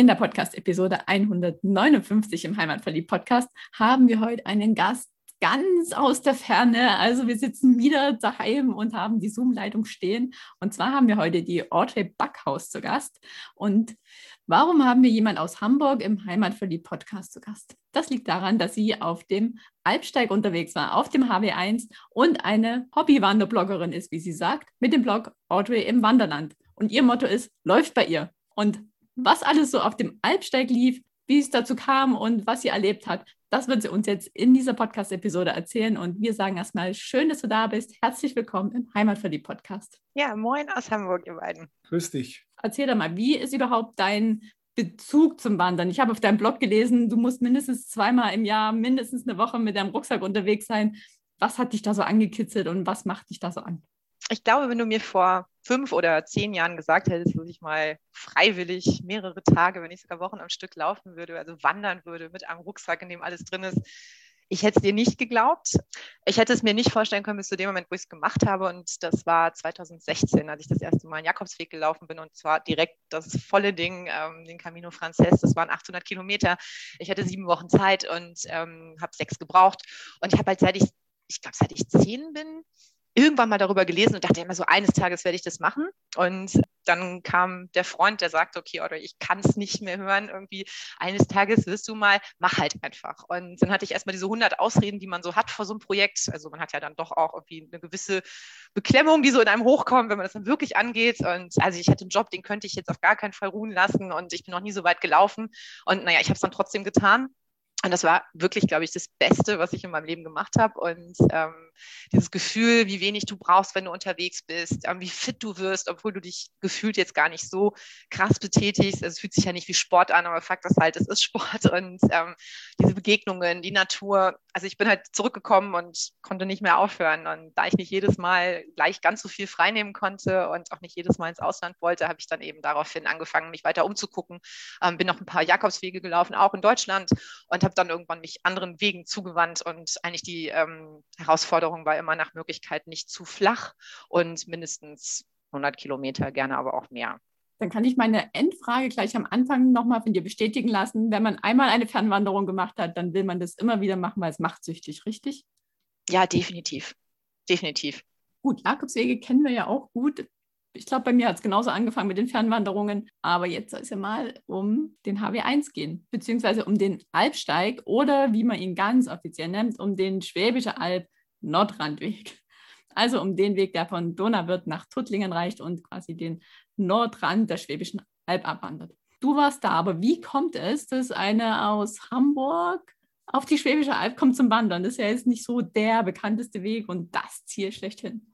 In der Podcast-Episode 159 im Heimatverliebt-Podcast haben wir heute einen Gast, ganz aus der Ferne. Also wir sitzen wieder daheim und haben die Zoom-Leitung stehen. Und zwar haben wir heute die Audrey Backhaus zu Gast. Und warum haben wir jemanden aus Hamburg im Heimatverliebt-Podcast zu Gast? Das liegt daran, dass sie auf dem Alpsteig unterwegs war, auf dem HW1 und eine Hobby-Wanderbloggerin ist, wie sie sagt, mit dem Blog Audrey im Wanderland. Und ihr Motto ist, läuft bei ihr. Und was alles so auf dem Alpsteig lief, wie es dazu kam und was sie erlebt hat. Das wird sie uns jetzt in dieser Podcast-Episode erzählen. Und wir sagen erstmal schön, dass du da bist. Herzlich willkommen im Heimatverliebt-Podcast. Ja, moin aus Hamburg, ihr beiden. Grüß dich. Erzähl doch mal, wie ist überhaupt dein Bezug zum Wandern? Ich habe auf deinem Blog gelesen, du musst mindestens zweimal im Jahr, mindestens eine Woche mit deinem Rucksack unterwegs sein. Was hat dich da so angekitzelt und was macht dich da so an? Ich glaube, wenn du mir vor fünf oder zehn Jahren gesagt hättest, dass ich mal freiwillig mehrere Tage, wenn nicht sogar Wochen am Stück laufen würde, also wandern würde mit einem Rucksack, in dem alles drin ist, ich hätte es dir nicht geglaubt. Ich hätte es mir nicht vorstellen können bis zu dem Moment, wo ich es gemacht habe. Und das war 2016, als ich das erste Mal einen Jakobsweg gelaufen bin. Und zwar direkt das volle Ding, ähm, den Camino Frances. Das waren 800 Kilometer. Ich hatte sieben Wochen Zeit und ähm, habe sechs gebraucht. Und ich habe halt seit ich, ich glaube, seit ich zehn bin, irgendwann mal darüber gelesen und dachte immer so, eines Tages werde ich das machen. Und dann kam der Freund, der sagte, okay, oder ich kann es nicht mehr hören, irgendwie eines Tages wirst du mal, mach halt einfach. Und dann hatte ich erstmal diese 100 Ausreden, die man so hat vor so einem Projekt. Also man hat ja dann doch auch irgendwie eine gewisse Beklemmung, die so in einem hochkommt, wenn man das dann wirklich angeht. Und also ich hatte einen Job, den könnte ich jetzt auf gar keinen Fall ruhen lassen und ich bin noch nie so weit gelaufen. Und naja, ich habe es dann trotzdem getan. Und das war wirklich, glaube ich, das Beste, was ich in meinem Leben gemacht habe. Und ähm, dieses Gefühl, wie wenig du brauchst, wenn du unterwegs bist, ähm, wie fit du wirst, obwohl du dich gefühlt jetzt gar nicht so krass betätigst. Also es fühlt sich ja nicht wie Sport an, aber Fakt ist halt, es ist Sport. Und ähm, diese Begegnungen, die Natur. Also ich bin halt zurückgekommen und konnte nicht mehr aufhören. Und da ich nicht jedes Mal gleich ganz so viel freinehmen konnte und auch nicht jedes Mal ins Ausland wollte, habe ich dann eben daraufhin angefangen, mich weiter umzugucken. Ähm, bin noch ein paar Jakobswege gelaufen, auch in Deutschland und habe habe dann irgendwann mich anderen Wegen zugewandt und eigentlich die ähm, Herausforderung war immer nach Möglichkeit nicht zu flach und mindestens 100 Kilometer, gerne aber auch mehr. Dann kann ich meine Endfrage gleich am Anfang nochmal von dir bestätigen lassen. Wenn man einmal eine Fernwanderung gemacht hat, dann will man das immer wieder machen, weil es macht süchtig, richtig? Ja, definitiv. Definitiv. Gut, Jakobswege kennen wir ja auch gut ich glaube, bei mir hat es genauso angefangen mit den Fernwanderungen. Aber jetzt soll es ja mal um den HW1 gehen, beziehungsweise um den Alpsteig oder wie man ihn ganz offiziell nennt, um den Schwäbische Alb Nordrandweg. Also um den Weg, der von Donauwörth nach Tuttlingen reicht und quasi den Nordrand der Schwäbischen Alb abwandert. Du warst da, aber wie kommt es, dass eine aus Hamburg auf die Schwäbische Alb kommt zum Wandern? Das ist ja jetzt nicht so der bekannteste Weg und das Ziel schlechthin.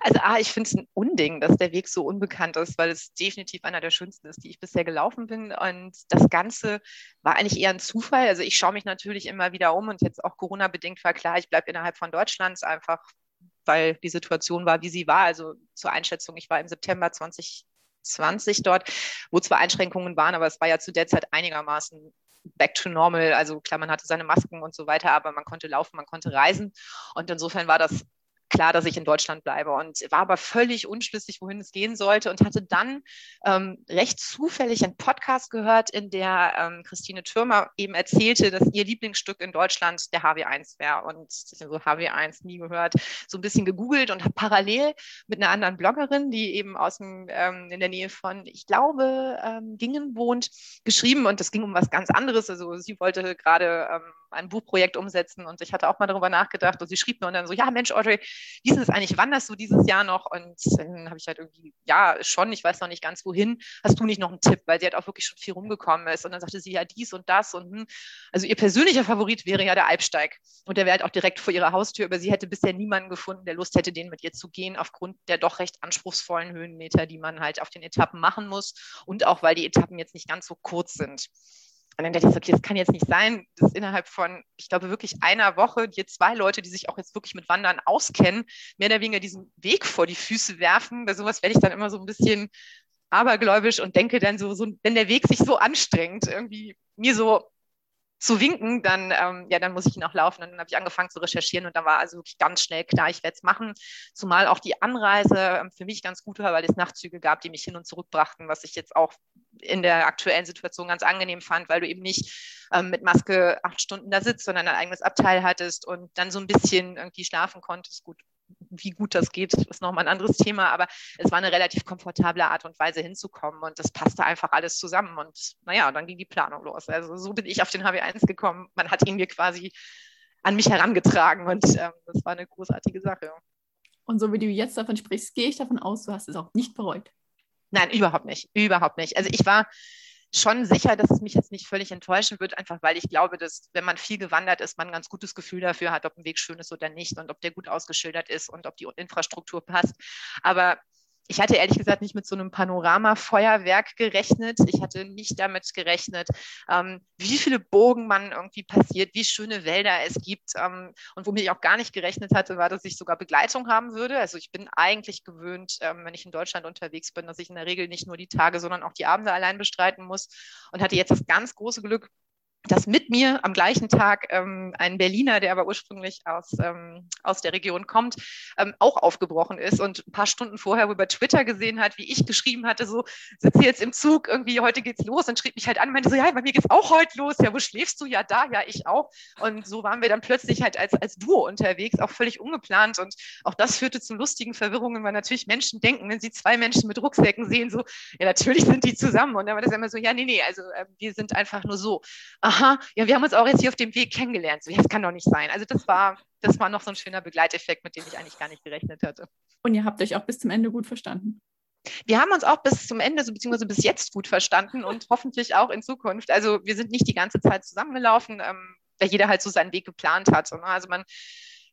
Also A, ich finde es ein Unding, dass der Weg so unbekannt ist, weil es definitiv einer der schönsten ist, die ich bisher gelaufen bin. Und das Ganze war eigentlich eher ein Zufall. Also ich schaue mich natürlich immer wieder um und jetzt auch Corona-bedingt war klar, ich bleibe innerhalb von Deutschlands einfach, weil die Situation war, wie sie war. Also zur Einschätzung, ich war im September 2020 dort, wo zwar Einschränkungen waren, aber es war ja zu der Zeit einigermaßen back to normal. Also klar, man hatte seine Masken und so weiter, aber man konnte laufen, man konnte reisen. Und insofern war das klar, dass ich in Deutschland bleibe und war aber völlig unschlüssig, wohin es gehen sollte und hatte dann ähm, recht zufällig einen Podcast gehört, in der ähm, Christine Türmer eben erzählte, dass ihr Lieblingsstück in Deutschland der HW1 wäre und so HW1 nie gehört, so ein bisschen gegoogelt und habe parallel mit einer anderen Bloggerin, die eben aus dem, ähm, in der Nähe von, ich glaube, ähm, Gingen wohnt, geschrieben und das ging um was ganz anderes. Also sie wollte gerade ähm, ein Buchprojekt umsetzen und ich hatte auch mal darüber nachgedacht und sie schrieb mir und dann so, ja Mensch, Audrey, wie ist es eigentlich, wanderst du dieses Jahr noch? Und dann habe ich halt irgendwie, ja, schon, ich weiß noch nicht ganz wohin, hast du nicht noch einen Tipp? Weil sie halt auch wirklich schon viel rumgekommen ist und dann sagte sie ja dies und das und hm. also ihr persönlicher Favorit wäre ja der Alpsteig und der wäre halt auch direkt vor ihrer Haustür, aber sie hätte bisher niemanden gefunden, der Lust hätte, den mit ihr zu gehen, aufgrund der doch recht anspruchsvollen Höhenmeter, die man halt auf den Etappen machen muss und auch, weil die Etappen jetzt nicht ganz so kurz sind. Und dann dachte ich, okay, das kann jetzt nicht sein, dass innerhalb von, ich glaube, wirklich einer Woche hier zwei Leute, die sich auch jetzt wirklich mit Wandern auskennen, mehr oder weniger diesen Weg vor die Füße werfen. Bei sowas werde ich dann immer so ein bisschen abergläubisch und denke dann so, so wenn der Weg sich so anstrengt, irgendwie mir so zu winken, dann, ähm, ja, dann muss ich ihn auch laufen. Und dann habe ich angefangen zu recherchieren und da war also wirklich ganz schnell klar, ich werde es machen. Zumal auch die Anreise ähm, für mich ganz gut war, weil es Nachtzüge gab, die mich hin und zurück brachten, was ich jetzt auch in der aktuellen Situation ganz angenehm fand, weil du eben nicht ähm, mit Maske acht Stunden da sitzt, sondern ein eigenes Abteil hattest und dann so ein bisschen irgendwie schlafen konntest. Gut, wie gut das geht, ist nochmal ein anderes Thema, aber es war eine relativ komfortable Art und Weise hinzukommen und das passte einfach alles zusammen und naja, dann ging die Planung los. Also so bin ich auf den HW1 gekommen. Man hat ihn mir quasi an mich herangetragen und ähm, das war eine großartige Sache. Und so wie du jetzt davon sprichst, gehe ich davon aus, du hast es auch nicht bereut. Nein, überhaupt nicht, überhaupt nicht. Also ich war schon sicher, dass es mich jetzt nicht völlig enttäuschen wird, einfach weil ich glaube, dass wenn man viel gewandert ist, man ein ganz gutes Gefühl dafür hat, ob ein Weg schön ist oder nicht und ob der gut ausgeschildert ist und ob die Infrastruktur passt. Aber ich hatte ehrlich gesagt nicht mit so einem Panoramafeuerwerk gerechnet. Ich hatte nicht damit gerechnet, ähm, wie viele Bogen man irgendwie passiert, wie schöne Wälder es gibt. Ähm, und womit ich auch gar nicht gerechnet hatte, war, dass ich sogar Begleitung haben würde. Also ich bin eigentlich gewöhnt, ähm, wenn ich in Deutschland unterwegs bin, dass ich in der Regel nicht nur die Tage, sondern auch die Abende allein bestreiten muss. Und hatte jetzt das ganz große Glück, dass mit mir am gleichen Tag ähm, ein Berliner, der aber ursprünglich aus, ähm, aus der Region kommt, ähm, auch aufgebrochen ist und ein paar Stunden vorher über Twitter gesehen hat, wie ich geschrieben hatte, so sitze jetzt im Zug, irgendwie heute geht's los. Und schrieb mich halt an, meinte so, ja, bei mir geht's auch heute los, ja, wo schläfst du? Ja, da, ja, ich auch. Und so waren wir dann plötzlich halt als, als Duo unterwegs, auch völlig ungeplant. Und auch das führte zu lustigen Verwirrungen, weil natürlich Menschen denken, wenn sie zwei Menschen mit Rucksäcken sehen, so, ja, natürlich sind die zusammen. Und dann war das immer so, ja, nee, nee, also äh, wir sind einfach nur so aha, ja, wir haben uns auch jetzt hier auf dem Weg kennengelernt. So, ja, das kann doch nicht sein. Also das war, das war noch so ein schöner Begleiteffekt, mit dem ich eigentlich gar nicht gerechnet hatte. Und ihr habt euch auch bis zum Ende gut verstanden. Wir haben uns auch bis zum Ende, so, beziehungsweise bis jetzt gut verstanden und hoffentlich auch in Zukunft. Also wir sind nicht die ganze Zeit zusammengelaufen, ähm, weil jeder halt so seinen Weg geplant hat. Ne? Also man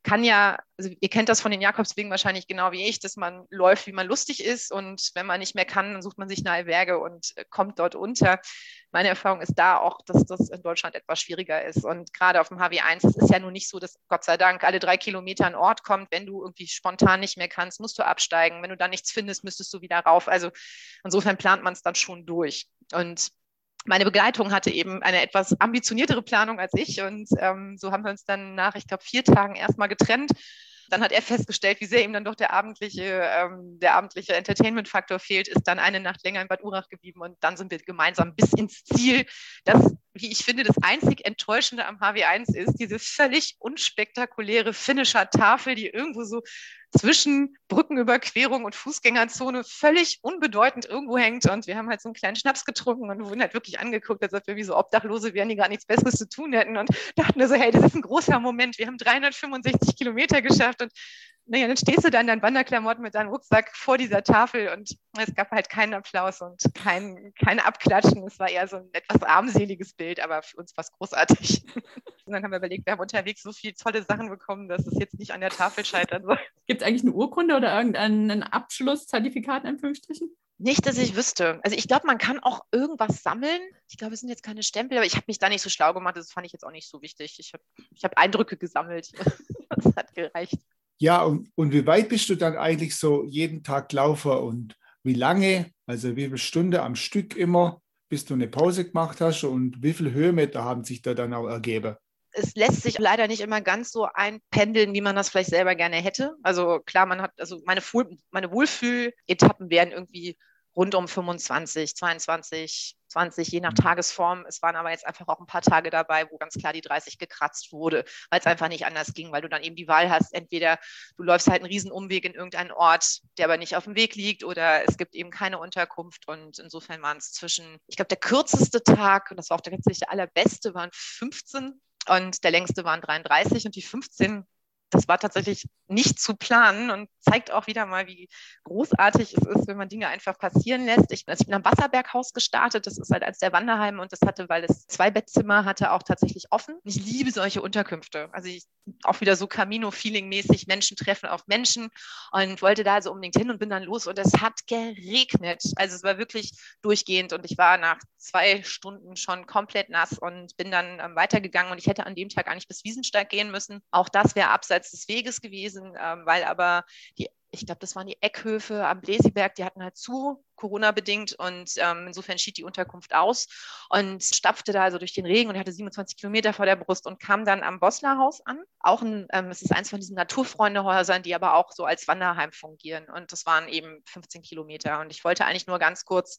kann ja, also ihr kennt das von den Jakobswegen wahrscheinlich genau wie ich, dass man läuft, wie man lustig ist und wenn man nicht mehr kann, dann sucht man sich eine Alberge und äh, kommt dort unter. Meine Erfahrung ist da auch, dass das in Deutschland etwas schwieriger ist und gerade auf dem HW1, es ist ja nun nicht so, dass Gott sei Dank alle drei Kilometer ein Ort kommt. Wenn du irgendwie spontan nicht mehr kannst, musst du absteigen. Wenn du da nichts findest, müsstest du wieder rauf. Also insofern plant man es dann schon durch. Und meine Begleitung hatte eben eine etwas ambitioniertere Planung als ich und ähm, so haben wir uns dann nach, ich glaube, vier Tagen erstmal getrennt. Dann hat er festgestellt, wie sehr ihm dann doch der abendliche, ähm, der abendliche Entertainment-Faktor fehlt, ist dann eine Nacht länger in Bad Urach geblieben und dann sind wir gemeinsam bis ins Ziel. Das, wie ich finde, das einzig Enttäuschende am HW1 ist, diese völlig unspektakuläre finnischer Tafel, die irgendwo so zwischen Brückenüberquerung und Fußgängerzone völlig unbedeutend irgendwo hängt. Und wir haben halt so einen kleinen Schnaps getrunken und wurden halt wirklich angeguckt, als ob wir wie so Obdachlose wären, die gar nichts Besseres zu tun hätten. Und dachten wir so, hey, das ist ein großer Moment. Wir haben 365 Kilometer geschafft und naja, dann stehst du da in deinen Wanderklamotten mit deinem Rucksack vor dieser Tafel und es gab halt keinen Applaus und kein, kein Abklatschen. Es war eher so ein etwas armseliges Bild, aber für uns war es großartig. Und dann haben wir überlegt, wir haben unterwegs so viele tolle Sachen bekommen, dass es jetzt nicht an der Tafel scheitern soll. Gibt es eigentlich eine Urkunde oder irgendein Abschlusszertifikat in Anführungsstrichen? Nicht, dass ich wüsste. Also ich glaube, man kann auch irgendwas sammeln. Ich glaube, es sind jetzt keine Stempel, aber ich habe mich da nicht so schlau gemacht. Das fand ich jetzt auch nicht so wichtig. Ich habe ich hab Eindrücke gesammelt. das hat gereicht. Ja, und, und wie weit bist du dann eigentlich so jeden Tag Laufer und wie lange, also wie viele Stunden am Stück immer, bis du eine Pause gemacht hast und wie viele Höhenmeter haben sich da dann auch ergeben? es lässt sich leider nicht immer ganz so einpendeln, wie man das vielleicht selber gerne hätte. Also klar, man hat, also meine, meine Wohlfühl-Etappen werden irgendwie rund um 25, 22, 20, je nach mhm. Tagesform. Es waren aber jetzt einfach auch ein paar Tage dabei, wo ganz klar die 30 gekratzt wurde, weil es einfach nicht anders ging, weil du dann eben die Wahl hast, entweder du läufst halt einen riesen Umweg in irgendeinen Ort, der aber nicht auf dem Weg liegt, oder es gibt eben keine Unterkunft. Und insofern waren es zwischen, ich glaube, der kürzeste Tag, und das war auch tatsächlich der allerbeste, waren 15 und der längste waren 33 und die 15 das war tatsächlich nicht zu planen und zeigt auch wieder mal, wie großartig es ist, wenn man Dinge einfach passieren lässt. Ich, also ich bin am Wasserberghaus gestartet. Das ist halt eines der Wanderheime und das hatte, weil es zwei Bettzimmer hatte, auch tatsächlich offen. Ich liebe solche Unterkünfte. Also ich auch wieder so Camino-Feeling-mäßig Menschen treffen auf Menschen und wollte da also unbedingt hin und bin dann los und es hat geregnet. Also es war wirklich durchgehend und ich war nach zwei Stunden schon komplett nass und bin dann ähm, weitergegangen und ich hätte an dem Tag eigentlich bis Wiesensteig gehen müssen. Auch das wäre abseits des Weges gewesen, ähm, weil aber die ich glaube, das waren die Eckhöfe am Blesiberg, die hatten halt zu, Corona-bedingt. Und ähm, insofern schied die Unterkunft aus und stapfte da also durch den Regen und hatte 27 Kilometer vor der Brust und kam dann am Boslerhaus an. Auch ein, ähm, es ist eins von diesen Naturfreundehäusern, die aber auch so als Wanderheim fungieren. Und das waren eben 15 Kilometer. Und ich wollte eigentlich nur ganz kurz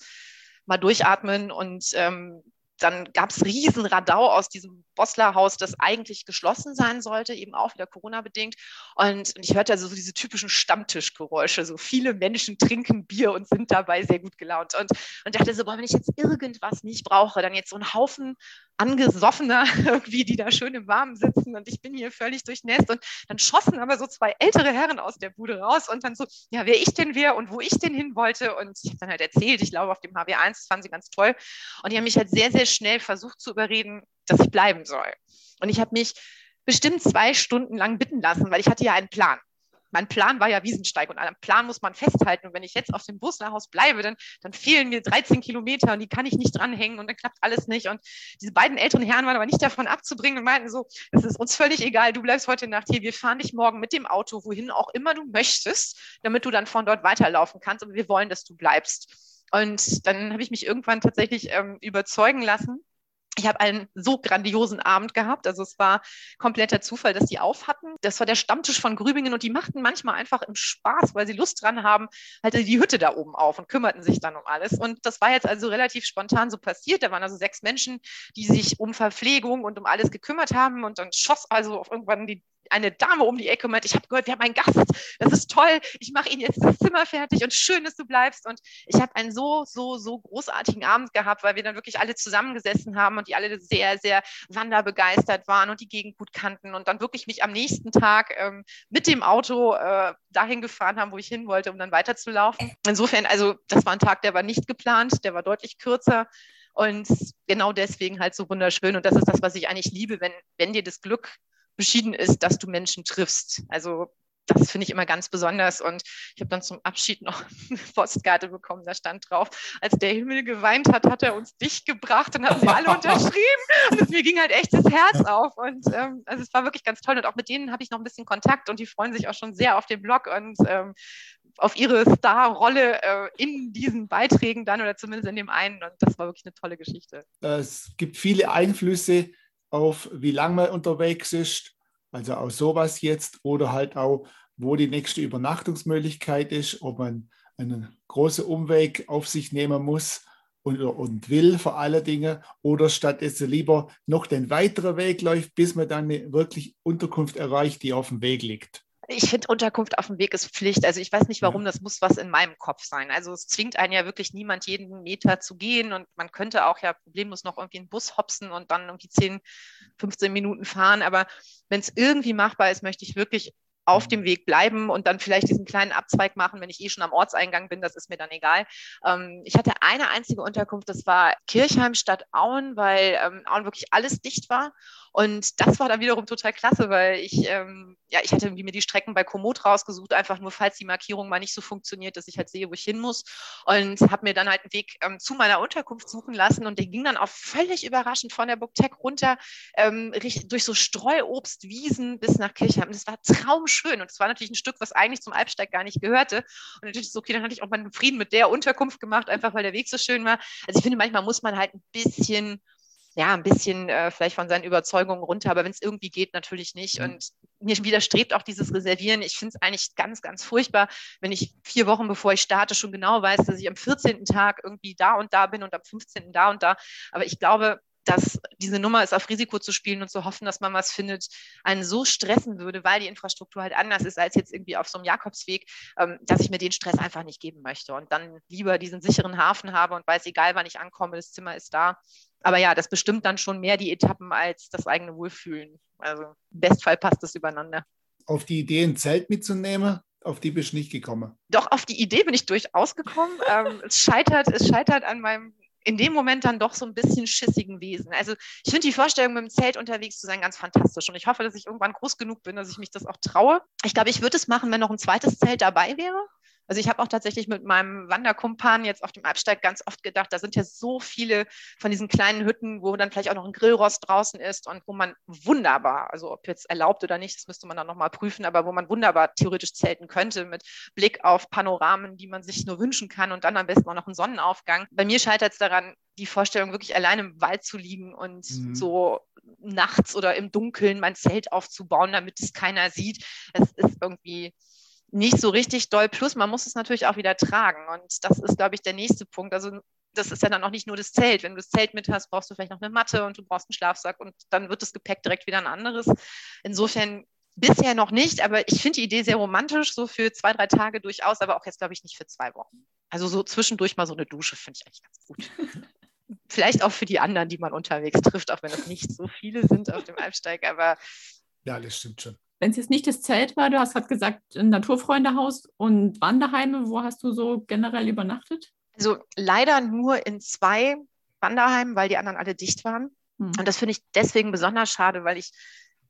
mal durchatmen und ähm, dann gab es riesen Radau aus diesem Bosler-Haus, das eigentlich geschlossen sein sollte, eben auch wieder Corona-bedingt. Und, und, ich hörte also so diese typischen Stammtischgeräusche. So viele Menschen trinken Bier und sind dabei sehr gut gelaunt. Und, und dachte so, boah, wenn ich jetzt irgendwas nicht brauche, dann jetzt so ein Haufen angesoffener irgendwie, die da schön im Warmen sitzen und ich bin hier völlig durchnässt. Und dann schossen aber so zwei ältere Herren aus der Bude raus und dann so, ja, wer ich denn wäre und wo ich denn hin wollte. Und ich habe dann halt erzählt, ich glaube auf dem HW1, das fanden sie ganz toll. Und die haben mich halt sehr, sehr schnell versucht zu überreden, dass ich bleiben soll. Und ich habe mich bestimmt zwei Stunden lang bitten lassen, weil ich hatte ja einen Plan mein Plan war ja Wiesensteig und an einem Plan muss man festhalten. Und wenn ich jetzt auf dem Bus nach Haus bleibe, dann, dann fehlen mir 13 Kilometer und die kann ich nicht dranhängen und dann klappt alles nicht. Und diese beiden älteren Herren waren aber nicht davon abzubringen und meinten so, es ist uns völlig egal, du bleibst heute Nacht hier, wir fahren dich morgen mit dem Auto, wohin auch immer du möchtest, damit du dann von dort weiterlaufen kannst. Und wir wollen, dass du bleibst. Und dann habe ich mich irgendwann tatsächlich ähm, überzeugen lassen, ich habe einen so grandiosen Abend gehabt. Also es war kompletter Zufall, dass die auf hatten. Das war der Stammtisch von Grübingen und die machten manchmal einfach im Spaß, weil sie Lust dran haben, halt die Hütte da oben auf und kümmerten sich dann um alles. Und das war jetzt also relativ spontan so passiert. Da waren also sechs Menschen, die sich um Verpflegung und um alles gekümmert haben. Und dann schoss also auf irgendwann die eine Dame um die Ecke und meinte, ich habe gehört, wir haben einen Gast, das ist toll, ich mache Ihnen jetzt das Zimmer fertig und schön, dass du bleibst. Und ich habe einen so, so, so großartigen Abend gehabt, weil wir dann wirklich alle zusammengesessen haben und die alle sehr, sehr wanderbegeistert waren und die Gegend gut kannten und dann wirklich mich am nächsten Tag ähm, mit dem Auto äh, dahin gefahren haben, wo ich hin wollte, um dann weiterzulaufen. Insofern, also das war ein Tag, der war nicht geplant, der war deutlich kürzer. Und genau deswegen halt so wunderschön. Und das ist das, was ich eigentlich liebe, wenn, wenn dir das Glück beschieden ist, dass du Menschen triffst. Also das finde ich immer ganz besonders. Und ich habe dann zum Abschied noch eine Postkarte bekommen, da stand drauf, als der Himmel geweint hat, hat er uns dich gebracht und haben sie alle unterschrieben. Und es, mir ging halt echt das Herz auf. Und ähm, also es war wirklich ganz toll. Und auch mit denen habe ich noch ein bisschen Kontakt und die freuen sich auch schon sehr auf den Blog und ähm, auf ihre Starrolle äh, in diesen Beiträgen dann oder zumindest in dem einen. Und das war wirklich eine tolle Geschichte. Es gibt viele Einflüsse auf, wie lange man unterwegs ist, also auch sowas jetzt, oder halt auch, wo die nächste Übernachtungsmöglichkeit ist, ob man einen großen Umweg auf sich nehmen muss und, und will vor allen Dingen, oder stattdessen lieber noch den weiteren Weg läuft, bis man dann eine wirklich Unterkunft erreicht, die auf dem Weg liegt. Ich finde, Unterkunft auf dem Weg ist Pflicht. Also ich weiß nicht, warum, das muss was in meinem Kopf sein. Also es zwingt einen ja wirklich niemand, jeden Meter zu gehen und man könnte auch ja problemlos noch irgendwie einen Bus hopsen und dann irgendwie 10, 15 Minuten fahren. Aber wenn es irgendwie machbar ist, möchte ich wirklich auf dem Weg bleiben und dann vielleicht diesen kleinen Abzweig machen, wenn ich eh schon am Ortseingang bin, das ist mir dann egal. Ähm, ich hatte eine einzige Unterkunft, das war Kirchheim statt Auen, weil ähm, Auen wirklich alles dicht war. Und das war dann wiederum total klasse, weil ich, ähm, ja, ich hatte irgendwie mir die Strecken bei Komoot rausgesucht, einfach nur, falls die Markierung mal nicht so funktioniert, dass ich halt sehe, wo ich hin muss. Und habe mir dann halt einen Weg ähm, zu meiner Unterkunft suchen lassen. Und der ging dann auch völlig überraschend von der Burgtech runter, ähm, durch so Streuobstwiesen bis nach Kirchheim. Das war traumschön. Und es war natürlich ein Stück, was eigentlich zum Alpsteig gar nicht gehörte. Und natürlich ist es okay, dann hatte ich auch meinen Frieden mit der Unterkunft gemacht, einfach weil der Weg so schön war. Also ich finde, manchmal muss man halt ein bisschen ja, ein bisschen äh, vielleicht von seinen Überzeugungen runter, aber wenn es irgendwie geht, natürlich nicht. Mhm. Und mir widerstrebt auch dieses Reservieren. Ich finde es eigentlich ganz, ganz furchtbar, wenn ich vier Wochen bevor ich starte schon genau weiß, dass ich am 14. Tag irgendwie da und da bin und am 15. da und da. Aber ich glaube, dass diese Nummer ist, auf Risiko zu spielen und zu hoffen, dass man was findet, einen so stressen würde, weil die Infrastruktur halt anders ist als jetzt irgendwie auf so einem Jakobsweg, ähm, dass ich mir den Stress einfach nicht geben möchte und dann lieber diesen sicheren Hafen habe und weiß, egal wann ich ankomme, das Zimmer ist da aber ja, das bestimmt dann schon mehr die Etappen als das eigene Wohlfühlen. Also im Bestfall passt das übereinander. Auf die Idee, ein Zelt mitzunehmen, auf die bist du nicht gekommen. Doch, auf die Idee bin ich durchaus gekommen. ähm, es, scheitert, es scheitert an meinem in dem Moment dann doch so ein bisschen schissigen Wesen. Also ich finde die Vorstellung, mit dem Zelt unterwegs zu sein, ganz fantastisch. Und ich hoffe, dass ich irgendwann groß genug bin, dass ich mich das auch traue. Ich glaube, ich würde es machen, wenn noch ein zweites Zelt dabei wäre. Also ich habe auch tatsächlich mit meinem Wanderkumpan jetzt auf dem Alpsteig ganz oft gedacht, da sind ja so viele von diesen kleinen Hütten, wo dann vielleicht auch noch ein Grillrost draußen ist und wo man wunderbar, also ob jetzt erlaubt oder nicht, das müsste man dann nochmal prüfen, aber wo man wunderbar theoretisch zelten könnte mit Blick auf Panoramen, die man sich nur wünschen kann und dann am besten auch noch einen Sonnenaufgang. Bei mir scheitert es daran, die Vorstellung, wirklich allein im Wald zu liegen und mhm. so nachts oder im Dunkeln mein Zelt aufzubauen, damit es keiner sieht. Es ist irgendwie nicht so richtig doll. Plus, man muss es natürlich auch wieder tragen. Und das ist, glaube ich, der nächste Punkt. Also das ist ja dann auch nicht nur das Zelt. Wenn du das Zelt mit hast, brauchst du vielleicht noch eine Matte und du brauchst einen Schlafsack und dann wird das Gepäck direkt wieder ein anderes. Insofern bisher noch nicht, aber ich finde die Idee sehr romantisch, so für zwei, drei Tage durchaus, aber auch jetzt, glaube ich, nicht für zwei Wochen. Also so zwischendurch mal so eine Dusche finde ich eigentlich ganz gut. vielleicht auch für die anderen, die man unterwegs trifft, auch wenn es nicht so viele sind auf dem Alpsteig, aber. Ja, das stimmt schon wenn es jetzt nicht das Zelt war, du hast gerade gesagt, ein Naturfreundehaus und Wanderheime, wo hast du so generell übernachtet? Also leider nur in zwei Wanderheimen, weil die anderen alle dicht waren. Hm. Und das finde ich deswegen besonders schade, weil ich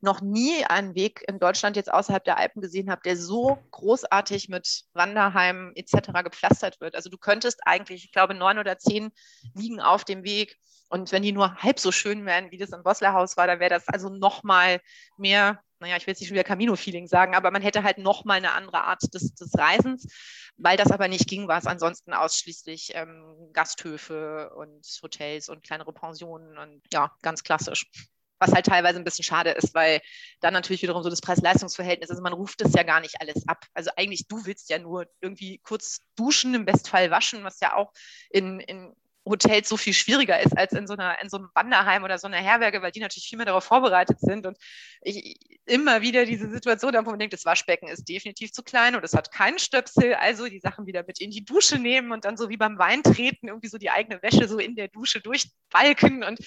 noch nie einen Weg in Deutschland jetzt außerhalb der Alpen gesehen habe, der so großartig mit Wanderheimen etc. gepflastert wird. Also du könntest eigentlich, ich glaube, neun oder zehn liegen auf dem Weg. Und wenn die nur halb so schön wären, wie das im Boslerhaus war, dann wäre das also noch mal mehr naja, ich will jetzt nicht schon wieder Camino-Feeling sagen, aber man hätte halt nochmal eine andere Art des, des Reisens. Weil das aber nicht ging, war es ansonsten ausschließlich ähm, Gasthöfe und Hotels und kleinere Pensionen und ja, ganz klassisch. Was halt teilweise ein bisschen schade ist, weil dann natürlich wiederum so das Preis-Leistungs-Verhältnis, also man ruft das ja gar nicht alles ab. Also eigentlich, du willst ja nur irgendwie kurz duschen, im Bestfall waschen, was ja auch in, in Hotels so viel schwieriger ist als in so, einer, in so einem Wanderheim oder so einer Herberge, weil die natürlich viel mehr darauf vorbereitet sind. Und ich immer wieder diese Situation habe, wo man denkt, das Waschbecken ist definitiv zu klein und es hat keinen Stöpsel, also die Sachen wieder mit in die Dusche nehmen und dann so wie beim Weintreten irgendwie so die eigene Wäsche so in der Dusche durchbalken und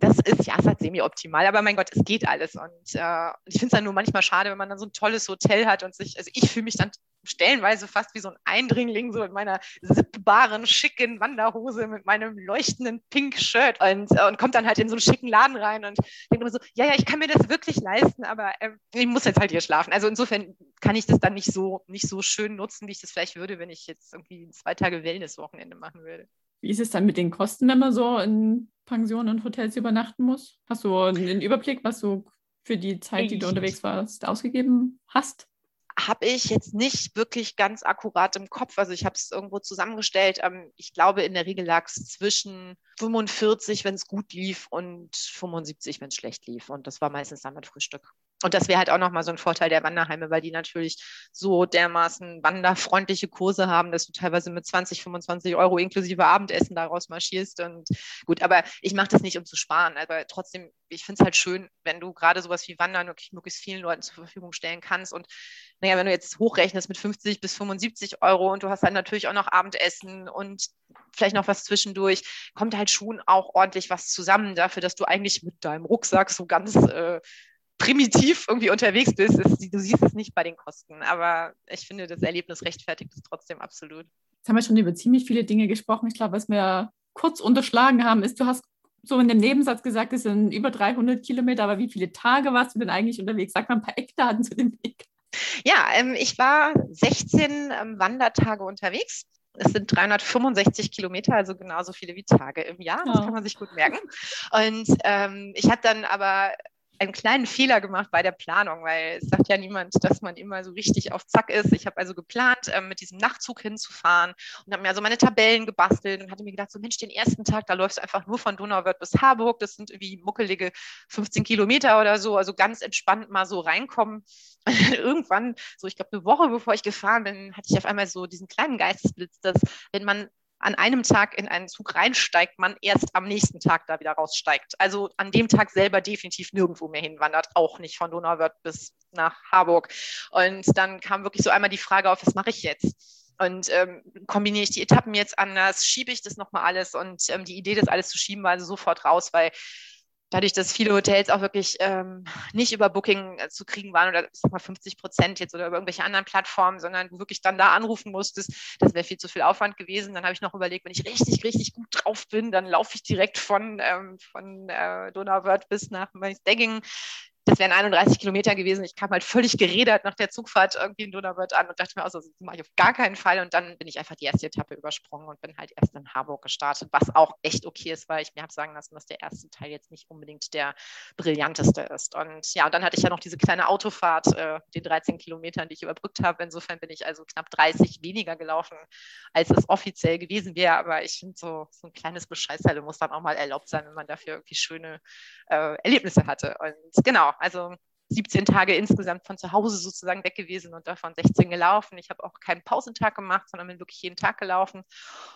das ist ja, hat semi-optimal, aber mein Gott, es geht alles. Und äh, ich finde es dann nur manchmal schade, wenn man dann so ein tolles Hotel hat und sich, also ich fühle mich dann stellenweise fast wie so ein Eindringling, so in meiner sippbaren, schicken Wanderhose mit meinem leuchtenden Pink-Shirt und, äh, und kommt dann halt in so einen schicken Laden rein und denkt immer so, ja, ja, ich kann mir das wirklich leisten, aber äh, ich muss jetzt halt hier schlafen. Also insofern kann ich das dann nicht so, nicht so schön nutzen, wie ich das vielleicht würde, wenn ich jetzt irgendwie zwei Tage Wellness-Wochenende machen würde. Wie ist es dann mit den Kosten, wenn man so in Pensionen und Hotels übernachten muss? Hast du einen Überblick, was du für die Zeit, die du unterwegs warst, ausgegeben hast? habe ich jetzt nicht wirklich ganz akkurat im Kopf. Also ich habe es irgendwo zusammengestellt. Ähm, ich glaube, in der Regel lag es zwischen 45, wenn es gut lief, und 75, wenn es schlecht lief. Und das war meistens dann mit Frühstück. Und das wäre halt auch nochmal so ein Vorteil der Wanderheime, weil die natürlich so dermaßen wanderfreundliche Kurse haben, dass du teilweise mit 20, 25 Euro inklusive Abendessen daraus marschierst. Und gut, aber ich mache das nicht, um zu sparen. Aber trotzdem, ich finde es halt schön, wenn du gerade sowas wie Wandern wirklich möglichst vielen Leuten zur Verfügung stellen kannst. Und naja, wenn du jetzt hochrechnest mit 50 bis 75 Euro und du hast dann natürlich auch noch Abendessen und vielleicht noch was zwischendurch, kommt halt schon auch ordentlich was zusammen dafür, dass du eigentlich mit deinem Rucksack so ganz äh, primitiv irgendwie unterwegs bist. Ist, du siehst es nicht bei den Kosten, aber ich finde, das Erlebnis rechtfertigt es trotzdem absolut. Jetzt haben wir schon über ziemlich viele Dinge gesprochen. Ich glaube, was wir kurz unterschlagen haben, ist, du hast so in dem Nebensatz gesagt, es sind über 300 Kilometer, aber wie viele Tage warst du denn eigentlich unterwegs? Sag mal ein paar Eckdaten zu dem Weg. Ja, ähm, ich war 16 ähm, Wandertage unterwegs. Es sind 365 Kilometer, also genauso viele wie Tage im Jahr. Das kann man sich gut merken. Und ähm, ich habe dann aber einen kleinen Fehler gemacht bei der Planung, weil es sagt ja niemand, dass man immer so richtig auf Zack ist. Ich habe also geplant, ähm, mit diesem Nachtzug hinzufahren und habe mir also meine Tabellen gebastelt und hatte mir gedacht, so Mensch, den ersten Tag, da läufst du einfach nur von Donauwörth bis Harburg. Das sind irgendwie muckelige 15 Kilometer oder so, also ganz entspannt mal so reinkommen. Irgendwann, so ich glaube eine Woche bevor ich gefahren bin, hatte ich auf einmal so diesen kleinen Geistesblitz, dass wenn man an einem Tag in einen Zug reinsteigt, man erst am nächsten Tag da wieder raussteigt. Also an dem Tag selber definitiv nirgendwo mehr hinwandert, auch nicht von Donauwörth bis nach Harburg. Und dann kam wirklich so einmal die Frage auf, was mache ich jetzt? Und ähm, kombiniere ich die Etappen jetzt anders, schiebe ich das nochmal alles und ähm, die Idee, das alles zu schieben, war also sofort raus, weil dadurch, dass viele Hotels auch wirklich ähm, nicht über Booking äh, zu kriegen waren oder sag mal 50 Prozent jetzt oder über irgendwelche anderen Plattformen, sondern du wirklich dann da anrufen musstest, das wäre viel zu viel Aufwand gewesen. Dann habe ich noch überlegt, wenn ich richtig, richtig gut drauf bin, dann laufe ich direkt von, ähm, von äh, Donauwörth bis nach Degging das wären 31 Kilometer gewesen. Ich kam halt völlig gerädert nach der Zugfahrt irgendwie in Donauwörth an und dachte mir, also, das mache ich auf gar keinen Fall. Und dann bin ich einfach die erste Etappe übersprungen und bin halt erst in Harburg gestartet, was auch echt okay ist, weil ich mir habe sagen lassen, dass der erste Teil jetzt nicht unbedingt der brillanteste ist. Und ja, und dann hatte ich ja noch diese kleine Autofahrt, äh, die 13 Kilometern, die ich überbrückt habe. Insofern bin ich also knapp 30 weniger gelaufen, als es offiziell gewesen wäre. Aber ich finde, so, so ein kleines Bescheißteil muss dann auch mal erlaubt sein, wenn man dafür irgendwie schöne äh, Erlebnisse hatte. Und genau, also 17 Tage insgesamt von zu Hause sozusagen weg gewesen und davon 16 gelaufen. Ich habe auch keinen Pausentag gemacht, sondern bin wirklich jeden Tag gelaufen.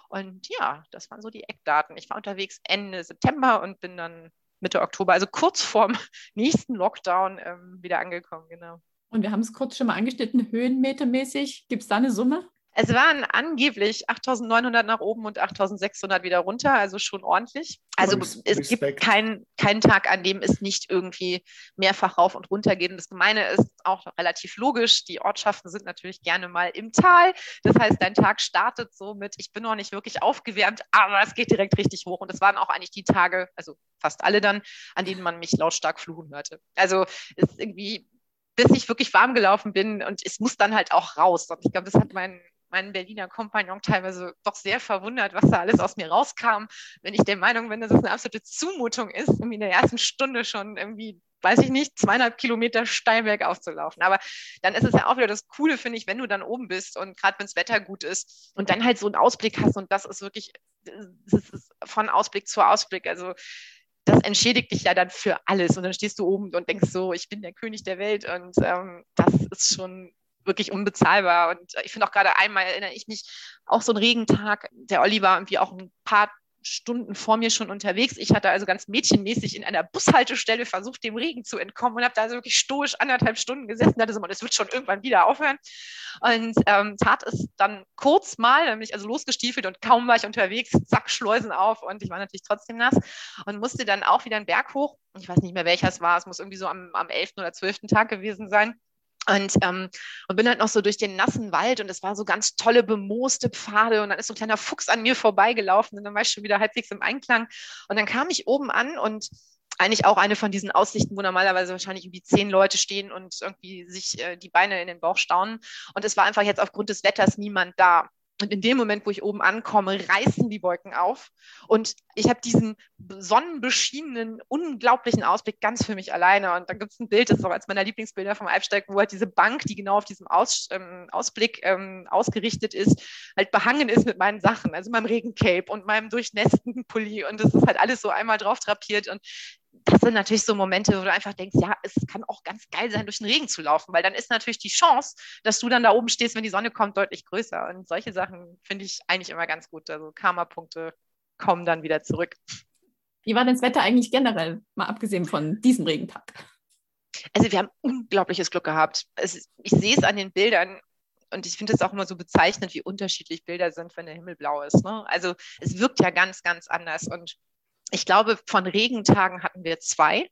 Und ja, das waren so die Eckdaten. Ich war unterwegs Ende September und bin dann Mitte Oktober, also kurz vorm nächsten Lockdown, ähm, wieder angekommen, genau. Und wir haben es kurz schon mal angeschnitten, höhenmetermäßig. Gibt es da eine Summe? Es waren angeblich 8.900 nach oben und 8.600 wieder runter, also schon ordentlich. Also es gibt keinen kein Tag, an dem es nicht irgendwie mehrfach rauf und runter geht. Und das Gemeine ist auch relativ logisch. Die Ortschaften sind natürlich gerne mal im Tal. Das heißt, dein Tag startet so mit, ich bin noch nicht wirklich aufgewärmt, aber es geht direkt richtig hoch. Und es waren auch eigentlich die Tage, also fast alle dann, an denen man mich lautstark fluchen hörte. Also es ist irgendwie bis ich wirklich warm gelaufen bin und es muss dann halt auch raus. Und ich glaube, das hat mein meinen Berliner Kompagnon teilweise doch sehr verwundert, was da alles aus mir rauskam, wenn ich der Meinung bin, dass es eine absolute Zumutung ist, irgendwie in der ersten Stunde schon irgendwie weiß ich nicht, zweieinhalb Kilometer steil bergauf zu laufen. Aber dann ist es ja auch wieder das Coole, finde ich, wenn du dann oben bist und gerade wenn das Wetter gut ist und dann halt so einen Ausblick hast und das ist wirklich das ist von Ausblick zu Ausblick. Also das entschädigt dich ja dann für alles. Und dann stehst du oben und denkst so, ich bin der König der Welt. Und ähm, das ist schon wirklich unbezahlbar. Und ich finde auch gerade einmal erinnere ich mich, auch so ein Regentag, der Olli war irgendwie auch ein paar Stunden vor mir schon unterwegs. Ich hatte also ganz mädchenmäßig in einer Bushaltestelle versucht, dem Regen zu entkommen und habe da also wirklich stoisch anderthalb Stunden gesessen. Da hatte so, das wird schon irgendwann wieder aufhören. Und ähm, tat es dann kurz mal, dann bin ich also losgestiefelt und kaum war ich unterwegs, zack, Schleusen auf und ich war natürlich trotzdem nass und musste dann auch wieder einen Berg hoch. Ich weiß nicht mehr, welcher es war. Es muss irgendwie so am, am 11. oder 12. Tag gewesen sein. Und, ähm, und bin halt noch so durch den nassen Wald und es war so ganz tolle bemooste Pfade und dann ist so ein kleiner Fuchs an mir vorbeigelaufen und dann war ich schon wieder halbwegs im Einklang. Und dann kam ich oben an und eigentlich auch eine von diesen Aussichten, wo normalerweise wahrscheinlich irgendwie zehn Leute stehen und irgendwie sich äh, die Beine in den Bauch staunen. Und es war einfach jetzt aufgrund des Wetters niemand da. Und in dem Moment, wo ich oben ankomme, reißen die Wolken auf. Und ich habe diesen sonnenbeschienenen, unglaublichen Ausblick ganz für mich alleine. Und dann gibt es ein Bild, das ist auch als meiner Lieblingsbilder vom Alpsteig, wo halt diese Bank, die genau auf diesem Aus, ähm, Ausblick ähm, ausgerichtet ist, halt behangen ist mit meinen Sachen, also meinem Regencape und meinem durchnässten Pulli. Und das ist halt alles so einmal drauf drapiert. Und das sind natürlich so Momente, wo du einfach denkst, ja, es kann auch ganz geil sein, durch den Regen zu laufen, weil dann ist natürlich die Chance, dass du dann da oben stehst, wenn die Sonne kommt, deutlich größer. Und solche Sachen finde ich eigentlich immer ganz gut. Also Karma-Punkte kommen dann wieder zurück. Wie war denn das Wetter eigentlich generell, mal abgesehen von diesem Regentag? Also wir haben unglaubliches Glück gehabt. Es, ich sehe es an den Bildern und ich finde es auch immer so bezeichnend, wie unterschiedlich Bilder sind, wenn der Himmel blau ist. Ne? Also es wirkt ja ganz, ganz anders. Und ich glaube, von Regentagen hatten wir zwei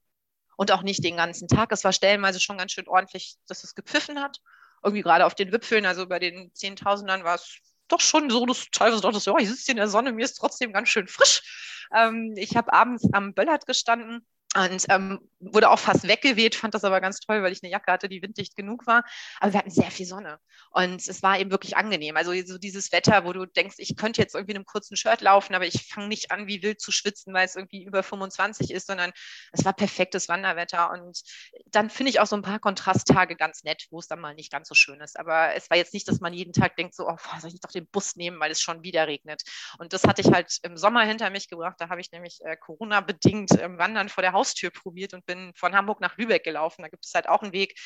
und auch nicht den ganzen Tag. Es war stellenweise schon ganz schön ordentlich, dass es gepfiffen hat. Irgendwie gerade auf den Wipfeln, also bei den Zehntausendern war es doch schon so, dass teilweise dachte, ja, ich sitze hier in der Sonne, mir ist trotzdem ganz schön frisch. Ähm, ich habe abends am Böllert gestanden und ähm, wurde auch fast weggeweht, fand das aber ganz toll, weil ich eine Jacke hatte, die winddicht genug war. Aber wir hatten sehr viel Sonne und es war eben wirklich angenehm. Also so dieses Wetter, wo du denkst, ich könnte jetzt irgendwie in einem kurzen Shirt laufen, aber ich fange nicht an, wie wild zu schwitzen, weil es irgendwie über 25 ist, sondern es war perfektes Wanderwetter. Und dann finde ich auch so ein paar Kontrasttage ganz nett, wo es dann mal nicht ganz so schön ist. Aber es war jetzt nicht, dass man jeden Tag denkt, so, oh, soll ich doch den Bus nehmen, weil es schon wieder regnet. Und das hatte ich halt im Sommer hinter mich gebracht. Da habe ich nämlich äh, Corona-bedingt äh, Wandern vor der Haustür probiert und bin von Hamburg nach Lübeck gelaufen. Da gibt es halt auch einen Weg.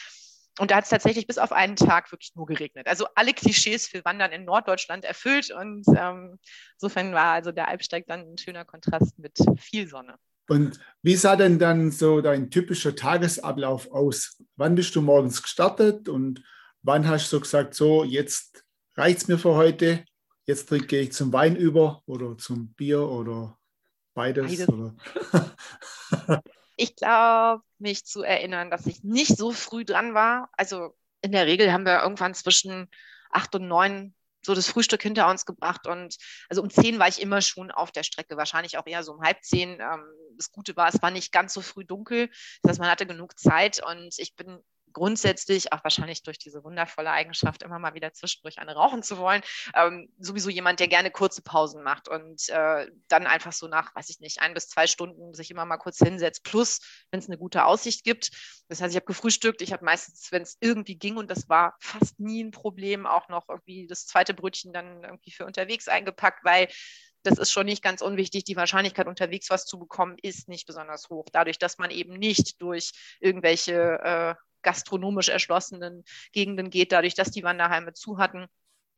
Und da hat es tatsächlich bis auf einen Tag wirklich nur geregnet. Also alle Klischees für Wandern in Norddeutschland erfüllt. Und ähm, insofern war also der Alpsteig dann ein schöner Kontrast mit viel Sonne. Und wie sah denn dann so dein typischer Tagesablauf aus? Wann bist du morgens gestartet und wann hast du gesagt, so jetzt reicht es mir für heute, jetzt gehe ich zum Wein über oder zum Bier oder beides? beides. Oder? Ich glaube, mich zu erinnern, dass ich nicht so früh dran war. Also in der Regel haben wir irgendwann zwischen acht und neun so das Frühstück hinter uns gebracht und also um zehn war ich immer schon auf der Strecke, wahrscheinlich auch eher so um halb zehn. Ähm, das Gute war, es war nicht ganz so früh dunkel, das heißt, man hatte genug Zeit und ich bin grundsätzlich, auch wahrscheinlich durch diese wundervolle Eigenschaft, immer mal wieder zwischendurch eine rauchen zu wollen, ähm, sowieso jemand, der gerne kurze Pausen macht und äh, dann einfach so nach, weiß ich nicht, ein bis zwei Stunden sich immer mal kurz hinsetzt, plus wenn es eine gute Aussicht gibt. Das heißt, ich habe gefrühstückt, ich habe meistens, wenn es irgendwie ging, und das war fast nie ein Problem, auch noch irgendwie das zweite Brötchen dann irgendwie für unterwegs eingepackt, weil das ist schon nicht ganz unwichtig. Die Wahrscheinlichkeit, unterwegs was zu bekommen, ist nicht besonders hoch. Dadurch, dass man eben nicht durch irgendwelche äh, gastronomisch erschlossenen Gegenden geht, dadurch, dass die Wanderheime zu hatten.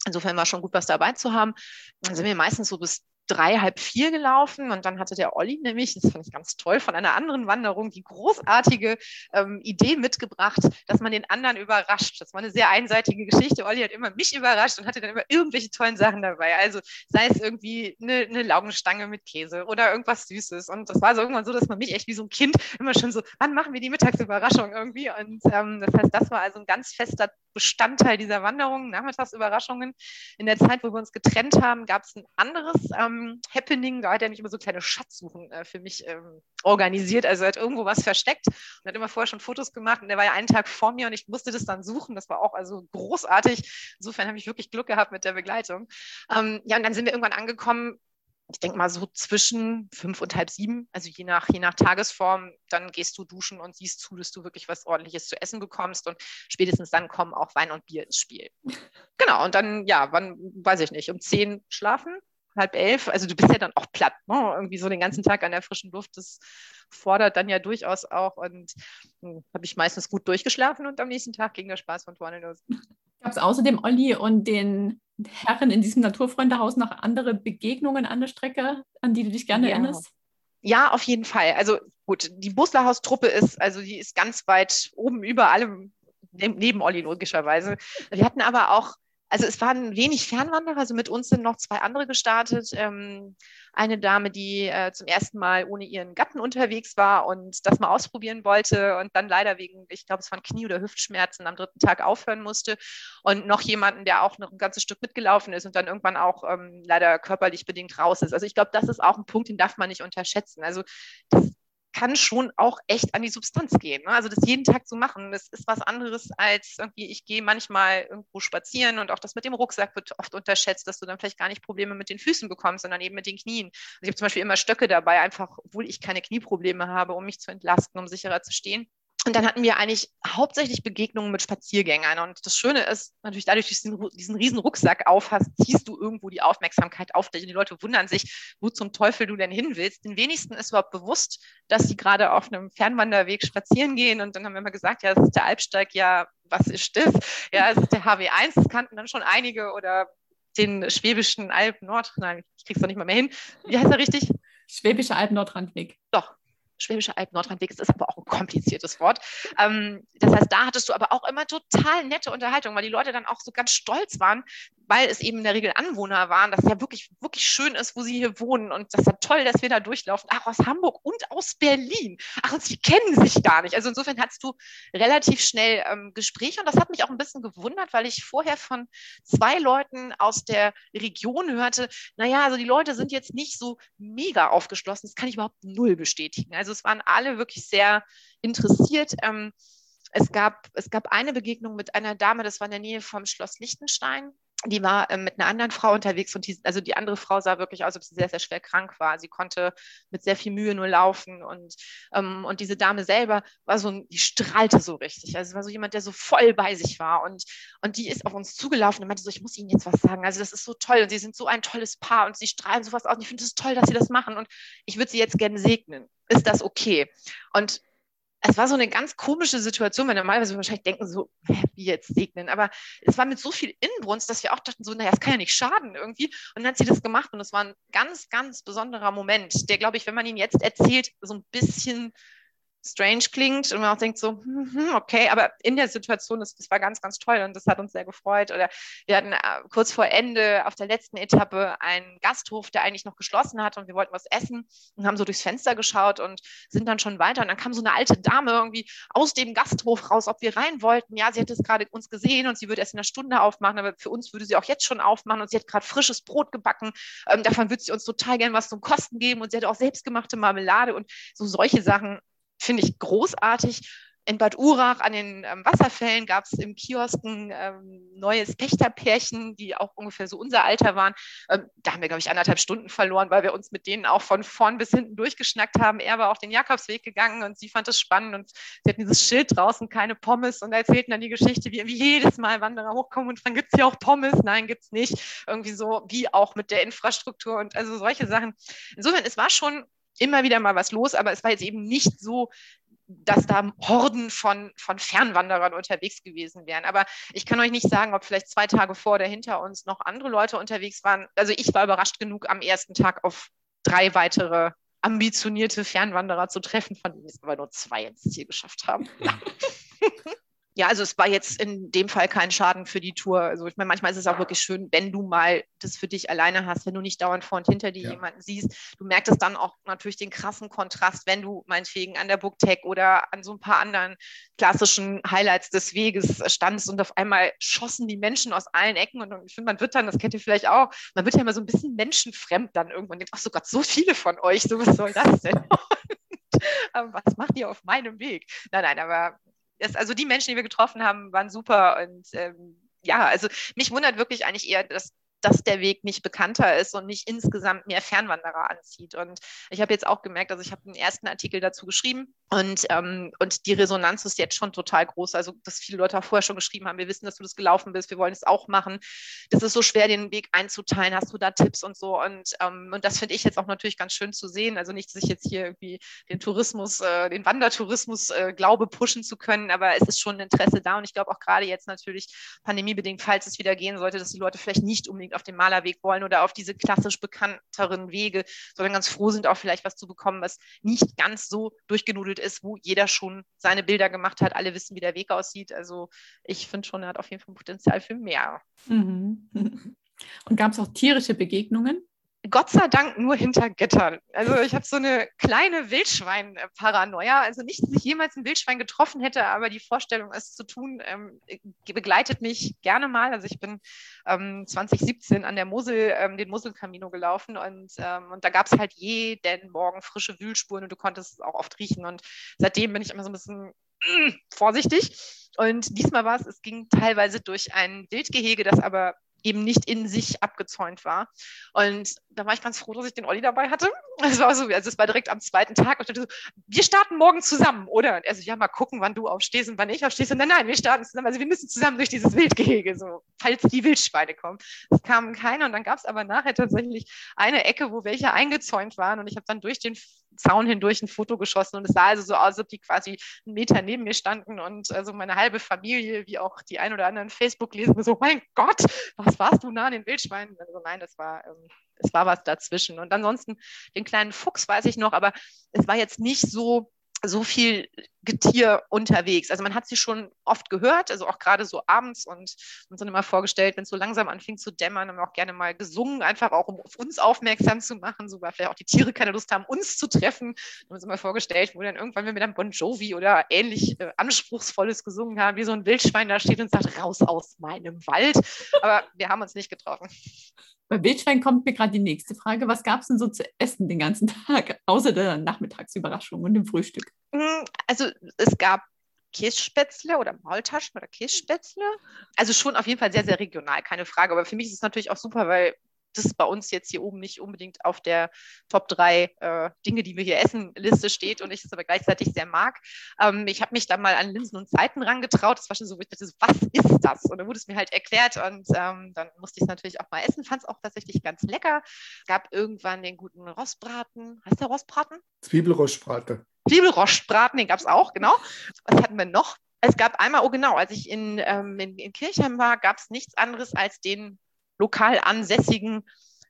Insofern war schon gut, was dabei zu haben. Dann sind wir meistens so bis drei, halb vier gelaufen und dann hatte der Olli nämlich, das fand ich ganz toll, von einer anderen Wanderung die großartige ähm, Idee mitgebracht, dass man den anderen überrascht. Das war eine sehr einseitige Geschichte. Olli hat immer mich überrascht und hatte dann immer irgendwelche tollen Sachen dabei. Also sei es irgendwie eine, eine Laugenstange mit Käse oder irgendwas Süßes. Und das war so irgendwann so, dass man mich echt wie so ein Kind immer schon so, wann machen wir die Mittagsüberraschung irgendwie? Und ähm, das heißt, das war also ein ganz fester Bestandteil dieser Wanderung, Nachmittagsüberraschungen. In der Zeit, wo wir uns getrennt haben, gab es ein anderes ähm, ähm, Happening. Da hat er nicht immer so kleine Schatzsuchen äh, für mich ähm, organisiert. Also er hat irgendwo was versteckt und hat immer vorher schon Fotos gemacht. Und er war ja einen Tag vor mir und ich musste das dann suchen. Das war auch also großartig. Insofern habe ich wirklich Glück gehabt mit der Begleitung. Ähm, ja, und dann sind wir irgendwann angekommen ich denke mal so zwischen fünf und halb sieben, also je nach, je nach Tagesform, dann gehst du duschen und siehst zu, dass du wirklich was ordentliches zu essen bekommst und spätestens dann kommen auch Wein und Bier ins Spiel. Genau, und dann, ja, wann, weiß ich nicht, um zehn schlafen, halb elf. Also du bist ja dann auch platt, ne? irgendwie so den ganzen Tag an der frischen Luft. Das fordert dann ja durchaus auch und hm, habe ich meistens gut durchgeschlafen und am nächsten Tag ging der Spaß von vorne los. Gab es außerdem Olli und den Herren in diesem Naturfreundehaus noch andere Begegnungen an der Strecke, an die du dich gerne ja. erinnerst? Ja, auf jeden Fall. Also gut, die Buslerhaus-Truppe ist, also die ist ganz weit oben über allem, neben Olli logischerweise. Wir hatten aber auch also es waren wenig Fernwanderer, also mit uns sind noch zwei andere gestartet. Ähm, eine Dame, die äh, zum ersten Mal ohne ihren Gatten unterwegs war und das mal ausprobieren wollte und dann leider wegen, ich glaube, es waren Knie- oder Hüftschmerzen am dritten Tag aufhören musste. Und noch jemanden, der auch noch ein ganzes Stück mitgelaufen ist und dann irgendwann auch ähm, leider körperlich bedingt raus ist. Also ich glaube, das ist auch ein Punkt, den darf man nicht unterschätzen. Also das kann schon auch echt an die Substanz gehen. Ne? Also das jeden Tag zu machen, das ist was anderes als irgendwie, ich gehe manchmal irgendwo spazieren und auch das mit dem Rucksack wird oft unterschätzt, dass du dann vielleicht gar nicht Probleme mit den Füßen bekommst, sondern eben mit den Knien. Also ich habe zum Beispiel immer Stöcke dabei, einfach, obwohl ich keine Knieprobleme habe, um mich zu entlasten, um sicherer zu stehen. Und dann hatten wir eigentlich hauptsächlich Begegnungen mit Spaziergängern. Und das Schöne ist, natürlich dadurch, dass du diesen, diesen riesen Rucksack aufhast, ziehst du irgendwo die Aufmerksamkeit auf dich. Und die Leute wundern sich, wo zum Teufel du denn hin willst. Den wenigsten ist überhaupt bewusst, dass sie gerade auf einem Fernwanderweg spazieren gehen. Und dann haben wir immer gesagt, ja, das ist der Alpsteig, ja, was ist das? Ja, es ist der HW1, das kannten dann schon einige oder den Schwäbischen Alb Nord, nein, ich krieg's doch nicht mal mehr hin. Wie heißt er richtig? Schwäbische Alb Nordrandweg. Doch, Schwäbische Alb, Nordrhein-Weg, ist aber auch ein kompliziertes Wort. Ähm, das heißt, da hattest du aber auch immer total nette Unterhaltung, weil die Leute dann auch so ganz stolz waren, weil es eben in der Regel Anwohner waren, dass es ja wirklich, wirklich schön ist, wo sie hier wohnen und das ist ja toll, dass wir da durchlaufen. Ach, aus Hamburg und aus Berlin. Ach, und sie kennen sich gar nicht. Also insofern hattest du relativ schnell ähm, Gespräche und das hat mich auch ein bisschen gewundert, weil ich vorher von zwei Leuten aus der Region hörte, naja, also die Leute sind jetzt nicht so mega aufgeschlossen. Das kann ich überhaupt null bestätigen. Also es waren alle wirklich sehr interessiert. Ähm, es gab, es gab eine Begegnung mit einer Dame, das war in der Nähe vom Schloss Liechtenstein die war äh, mit einer anderen Frau unterwegs und die, also die andere Frau sah wirklich aus, als ob sie sehr, sehr schwer krank war. Sie konnte mit sehr viel Mühe nur laufen und, ähm, und diese Dame selber war so, die strahlte so richtig. Also es war so jemand, der so voll bei sich war und, und die ist auf uns zugelaufen und meinte so, ich muss Ihnen jetzt was sagen. Also das ist so toll und Sie sind so ein tolles Paar und Sie strahlen sowas aus und ich finde es toll, dass Sie das machen und ich würde Sie jetzt gerne segnen. Ist das okay? Und es war so eine ganz komische Situation, weil normalerweise wahrscheinlich denken so, wie jetzt segnen. Aber es war mit so viel Inbrunst, dass wir auch dachten so, naja, es kann ja nicht schaden irgendwie. Und dann hat sie das gemacht und es war ein ganz, ganz besonderer Moment, der, glaube ich, wenn man ihn jetzt erzählt, so ein bisschen strange klingt und man auch denkt so, hm, hm, okay, aber in der Situation, das, das war ganz, ganz toll und das hat uns sehr gefreut. Oder wir hatten äh, kurz vor Ende auf der letzten Etappe einen Gasthof, der eigentlich noch geschlossen hat und wir wollten was essen und haben so durchs Fenster geschaut und sind dann schon weiter und dann kam so eine alte Dame irgendwie aus dem Gasthof raus, ob wir rein wollten. Ja, sie hätte es gerade uns gesehen und sie würde erst in einer Stunde aufmachen, aber für uns würde sie auch jetzt schon aufmachen und sie hat gerade frisches Brot gebacken. Ähm, davon würde sie uns total gerne was zum Kosten geben und sie hatte auch selbstgemachte Marmelade und so solche Sachen finde ich großartig. In Bad Urach an den ähm, Wasserfällen gab es im Kiosk ein ähm, neues Pächterpärchen, die auch ungefähr so unser Alter waren. Ähm, da haben wir, glaube ich, anderthalb Stunden verloren, weil wir uns mit denen auch von vorn bis hinten durchgeschnackt haben. Er war auf den Jakobsweg gegangen und sie fand es spannend und sie hatten dieses Schild draußen, keine Pommes und erzählten dann die Geschichte, wie, wie jedes Mal Wanderer hochkommen und dann gibt es hier auch Pommes. Nein, gibt es nicht. Irgendwie so, wie auch mit der Infrastruktur und also solche Sachen. Insofern, es war schon immer wieder mal was los, aber es war jetzt eben nicht so, dass da Horden von, von Fernwanderern unterwegs gewesen wären. Aber ich kann euch nicht sagen, ob vielleicht zwei Tage vor oder hinter uns noch andere Leute unterwegs waren. Also ich war überrascht genug, am ersten Tag auf drei weitere ambitionierte Fernwanderer zu treffen, von denen es aber nur zwei ins Ziel geschafft haben. ja, also es war jetzt in dem Fall kein Schaden für die Tour. Also ich meine, manchmal ist es auch wirklich schön, wenn du mal das für dich alleine hast, wenn du nicht dauernd vor und hinter dir ja. jemanden siehst. Du merkst es dann auch natürlich den krassen Kontrast, wenn du meinetwegen an der Booktech oder an so ein paar anderen klassischen Highlights des Weges standest und auf einmal schossen die Menschen aus allen Ecken und ich finde, man wird dann, das kennt ihr vielleicht auch, man wird ja immer so ein bisschen menschenfremd dann irgendwann denkt, ach so Gott, so viele von euch, so was soll das denn? was macht ihr auf meinem Weg? Nein, nein, aber das, also die Menschen, die wir getroffen haben, waren super und ähm, ja, also mich wundert wirklich eigentlich eher, dass dass der Weg nicht bekannter ist und nicht insgesamt mehr Fernwanderer anzieht. Und ich habe jetzt auch gemerkt, also ich habe einen ersten Artikel dazu geschrieben und, ähm, und die Resonanz ist jetzt schon total groß. Also, dass viele Leute auch vorher schon geschrieben haben, wir wissen, dass du das gelaufen bist, wir wollen es auch machen. Das ist so schwer, den Weg einzuteilen. Hast du da Tipps und so? Und, ähm, und das finde ich jetzt auch natürlich ganz schön zu sehen. Also nicht, dass ich jetzt hier irgendwie den Tourismus, äh, den Wandertourismus äh, glaube, pushen zu können, aber es ist schon ein Interesse da. Und ich glaube auch gerade jetzt natürlich pandemiebedingt, falls es wieder gehen sollte, dass die Leute vielleicht nicht unbedingt auf den Malerweg wollen oder auf diese klassisch bekannteren Wege, sondern ganz froh sind, auch vielleicht was zu bekommen, was nicht ganz so durchgenudelt ist, wo jeder schon seine Bilder gemacht hat, alle wissen, wie der Weg aussieht. Also ich finde schon, er hat auf jeden Fall Potenzial für mehr. Mhm. Und gab es auch tierische Begegnungen? Gott sei Dank nur hinter Gittern. Also ich habe so eine kleine Wildschwein-Paranoia. Also nicht, dass ich jemals ein Wildschwein getroffen hätte, aber die Vorstellung, es zu tun, ähm, begleitet mich gerne mal. Also ich bin ähm, 2017 an der Mosel, ähm, den Moselkamino gelaufen und, ähm, und da gab es halt jeden Morgen frische Wühlspuren und du konntest es auch oft riechen. Und seitdem bin ich immer so ein bisschen mm, vorsichtig. Und diesmal war es, es ging teilweise durch ein Wildgehege, das aber eben nicht in sich abgezäunt war. Und da war ich ganz froh, dass ich den Olli dabei hatte. Es war so, also es war direkt am zweiten Tag und ich so, wir starten morgen zusammen, oder? Und er so, ja, mal gucken, wann du aufstehst und wann ich aufstehe. Und nein, nein, wir starten zusammen. Also wir müssen zusammen durch dieses Wildgehege, so, falls die Wildschweine kommen. Es kamen keine und dann gab es aber nachher tatsächlich eine Ecke, wo welche eingezäunt waren und ich habe dann durch den Zaun hindurch ein Foto geschossen und es sah also so aus, als ob die quasi einen Meter neben mir standen und also meine halbe Familie, wie auch die ein oder anderen Facebook-Lesen, so, mein Gott, was warst du nah an den Wildschweinen? Also nein, das war, ähm, es war was dazwischen. Und ansonsten den kleinen Fuchs weiß ich noch, aber es war jetzt nicht so, so viel Getier unterwegs. Also man hat sie schon oft gehört, also auch gerade so abends und uns dann immer vorgestellt, wenn es so langsam anfing zu dämmern, haben wir auch gerne mal gesungen, einfach auch um auf uns aufmerksam zu machen, so weil vielleicht auch die Tiere keine Lust haben, uns zu treffen. Wir haben uns immer vorgestellt, wo dann irgendwann wir mit einem Bon Jovi oder ähnlich äh, Anspruchsvolles gesungen haben, wie so ein Wildschwein da steht und sagt, raus aus meinem Wald. Aber wir haben uns nicht getroffen. Bei Wildschwein kommt mir gerade die nächste Frage. Was gab es denn so zu essen den ganzen Tag, außer der Nachmittagsüberraschung und dem Frühstück? Hm, also es gab Kässpätzle oder Maultaschen oder Kässpätzle. Also schon auf jeden Fall sehr, sehr regional, keine Frage. Aber für mich ist es natürlich auch super, weil das bei uns jetzt hier oben nicht unbedingt auf der Top 3 äh, Dinge, die wir hier essen, Liste steht und ich es aber gleichzeitig sehr mag. Ähm, ich habe mich da mal an Linsen und Seiten rangetraut. Das war schon so, ich dachte, was ist das? Und dann wurde es mir halt erklärt und ähm, dann musste ich es natürlich auch mal essen. Fand es auch tatsächlich ganz lecker. Es gab irgendwann den guten Rostbraten. Heißt der Rostbraten? Zwiebelrostbraten. Zwiebelrostbraten, den gab es auch, genau. Was hatten wir noch? Es gab einmal, oh genau, als ich in, ähm, in, in Kirchheim war, gab es nichts anderes als den lokal ansässigen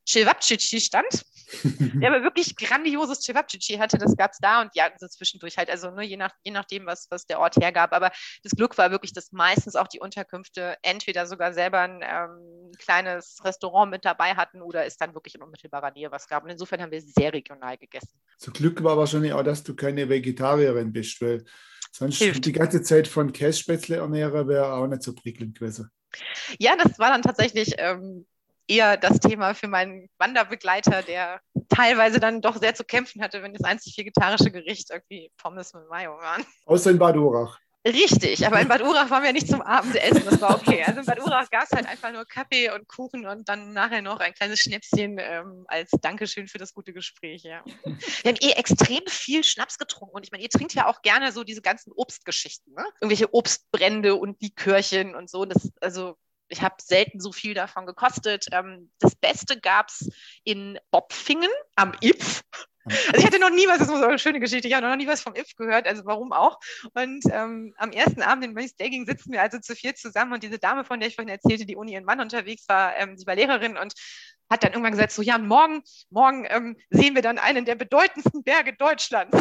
Cevapcici stand. der aber wirklich grandioses Cevapcici hatte, das gab es da und ja, so zwischendurch halt, also nur je, nach, je nachdem, was, was der Ort hergab. Aber das Glück war wirklich, dass meistens auch die Unterkünfte entweder sogar selber ein ähm, kleines Restaurant mit dabei hatten oder es dann wirklich in unmittelbarer Nähe was gab. Und insofern haben wir sehr regional gegessen. Zum Glück war wahrscheinlich auch, dass du keine Vegetarierin bist, weil sonst Hilft. die ganze Zeit von Kässpätzle ernähren wäre auch nicht so prickelnd gewesen. Ja, das war dann tatsächlich ähm, eher das Thema für meinen Wanderbegleiter, der teilweise dann doch sehr zu kämpfen hatte, wenn das einzig vegetarische Gericht irgendwie Pommes mit Mayo waren. Außer in Bad Urach. Richtig, aber in Bad Urach waren wir nicht zum Abendessen, das war okay. Also in Bad Urach gab es halt einfach nur Kaffee und Kuchen und dann nachher noch ein kleines Schnäpschen ähm, als Dankeschön für das gute Gespräch. Ja. Wir haben eh extrem viel Schnaps getrunken und ich meine, ihr trinkt ja auch gerne so diese ganzen Obstgeschichten, ne? irgendwelche Obstbrände und Likörchen und so. Das, also ich habe selten so viel davon gekostet. Ähm, das Beste gab es in Bopfingen am Ipf. Also ich hatte noch nie was, das ist so eine schöne Geschichte, ich habe noch nie was vom IF gehört, also warum auch. Und ähm, am ersten Abend in Mace Dagging sitzen wir also zu viert zusammen und diese Dame, von der ich vorhin erzählte, die ohne ihren Mann unterwegs war, ähm, sie war Lehrerin und hat dann irgendwann gesagt, so ja, morgen, morgen ähm, sehen wir dann einen der bedeutendsten Berge Deutschlands.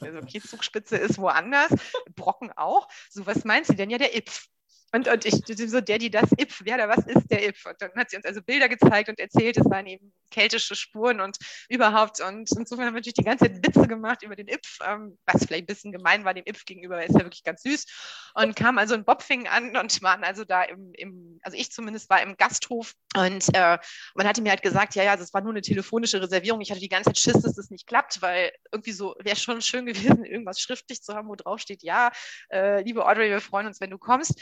Also okay, Zugspitze ist woanders, Brocken auch. So, was meint sie denn? Ja, der Ipf. Und, und ich, so, der, die das IPF, wer da was ist der IPF? Und dann hat sie uns also Bilder gezeigt und erzählt, es waren eben keltische Spuren und überhaupt. Und insofern haben wir natürlich die ganze Zeit Witze gemacht über den IPF, ähm, was vielleicht ein bisschen gemein war dem IPF gegenüber, weil ist ja wirklich ganz süß. Und kam also in Bobfing an und waren also da im, im, also ich zumindest war im Gasthof. Und äh, man hatte mir halt gesagt, ja, ja, das war nur eine telefonische Reservierung. Ich hatte die ganze Zeit Schiss, dass das nicht klappt, weil irgendwie so wäre schon schön gewesen, irgendwas schriftlich zu haben, wo drauf steht, ja, äh, liebe Audrey, wir freuen uns, wenn du kommst.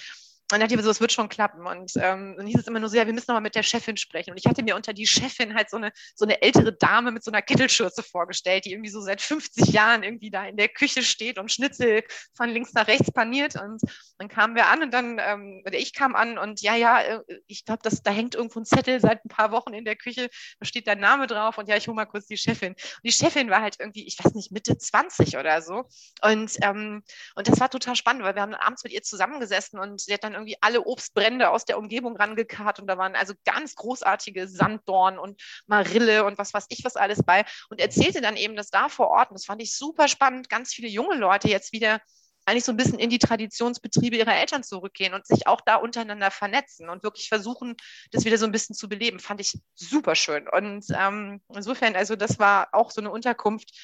Und dann dachte ich mir so, es wird schon klappen. Und ähm, dann hieß es immer nur so, ja, wir müssen noch mal mit der Chefin sprechen. Und ich hatte mir unter die Chefin halt so eine, so eine ältere Dame mit so einer Kittelschürze vorgestellt, die irgendwie so seit 50 Jahren irgendwie da in der Küche steht und Schnitzel von links nach rechts paniert. Und dann kamen wir an und dann, ähm, oder ich kam an und ja, ja, äh, ich glaube, da hängt irgendwo ein Zettel seit ein paar Wochen in der Küche, da steht dein Name drauf und ja, ich hole mal kurz die Chefin. Und die Chefin war halt irgendwie, ich weiß nicht, Mitte 20 oder so. Und, ähm, und das war total spannend, weil wir haben abends mit ihr zusammengesessen und sie hat dann irgendwie alle Obstbrände aus der Umgebung rangekarrt und da waren also ganz großartige Sanddorn und Marille und was weiß ich was alles bei und erzählte dann eben, dass da vor Ort, und das fand ich super spannend, ganz viele junge Leute jetzt wieder eigentlich so ein bisschen in die Traditionsbetriebe ihrer Eltern zurückgehen und sich auch da untereinander vernetzen und wirklich versuchen, das wieder so ein bisschen zu beleben. Fand ich super schön. Und ähm, insofern, also das war auch so eine Unterkunft,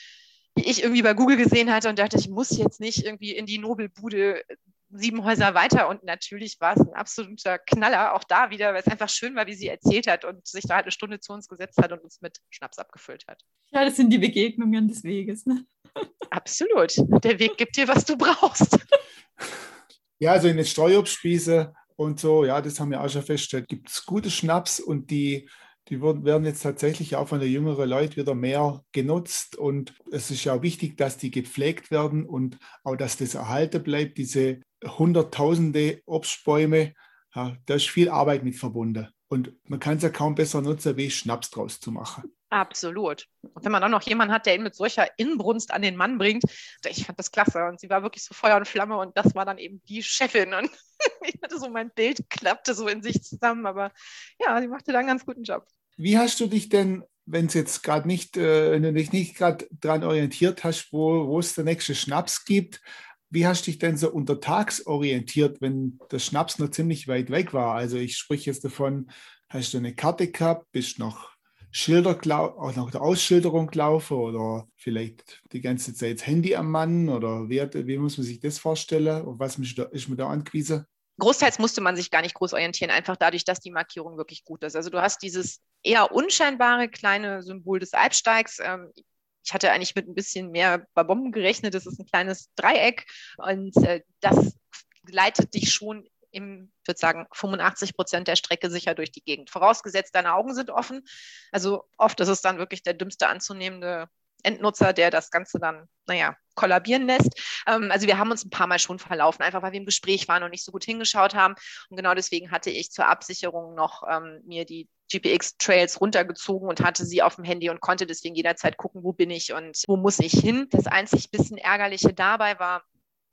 die ich irgendwie bei Google gesehen hatte und dachte, ich muss jetzt nicht irgendwie in die Nobelbude sieben Häuser weiter und natürlich war es ein absoluter Knaller, auch da wieder, weil es einfach schön war, wie sie erzählt hat und sich da halt eine Stunde zu uns gesetzt hat und uns mit Schnaps abgefüllt hat. Ja, das sind die Begegnungen des Weges. Ne? Absolut. Der Weg gibt dir, was du brauchst. Ja, also in den Streuobstspieße und so, ja, das haben wir auch schon festgestellt, gibt es gute Schnaps und die die werden jetzt tatsächlich auch von den jüngeren Leuten wieder mehr genutzt. Und es ist ja wichtig, dass die gepflegt werden und auch, dass das erhalten bleibt, diese hunderttausende Obstbäume. Ja, da ist viel Arbeit mit verbunden. Und man kann es ja kaum besser nutzen, wie Schnaps draus zu machen. Absolut. Und wenn man dann noch jemanden hat, der ihn mit solcher Inbrunst an den Mann bringt, ich fand das klasse. Und sie war wirklich so Feuer und Flamme und das war dann eben die Chefin. Und ich hatte so mein Bild klappte so in sich zusammen, aber ja, sie machte da einen ganz guten Job. Wie hast du dich denn, wenn es jetzt gerade nicht, äh, wenn du dich nicht gerade daran orientiert hast, wo, wo es der nächste Schnaps gibt, wie hast du dich denn so untertags orientiert, wenn der Schnaps noch ziemlich weit weg war? Also ich spreche jetzt davon, hast du eine Karte gehabt, bist noch Schilder, auch nach der Ausschilderung gelaufen oder vielleicht die ganze Zeit Handy am Mann oder wie, wie muss man sich das vorstellen? Auf was ist man da angewiesen? Großteils musste man sich gar nicht groß orientieren, einfach dadurch, dass die Markierung wirklich gut ist. Also du hast dieses eher unscheinbare kleine Symbol des Alpsteigs. Ich hatte eigentlich mit ein bisschen mehr Bomben gerechnet. Das ist ein kleines Dreieck und äh, das leitet dich schon im, ich würde sagen, 85 Prozent der Strecke sicher durch die Gegend. Vorausgesetzt, deine Augen sind offen. Also oft ist es dann wirklich der dümmste anzunehmende Endnutzer, der das Ganze dann, naja, kollabieren lässt. Ähm, also wir haben uns ein paar Mal schon verlaufen, einfach weil wir im Gespräch waren und nicht so gut hingeschaut haben. Und genau deswegen hatte ich zur Absicherung noch ähm, mir die GPX-Trails runtergezogen und hatte sie auf dem Handy und konnte deswegen jederzeit gucken, wo bin ich und wo muss ich hin. Das einzig bisschen ärgerliche dabei war,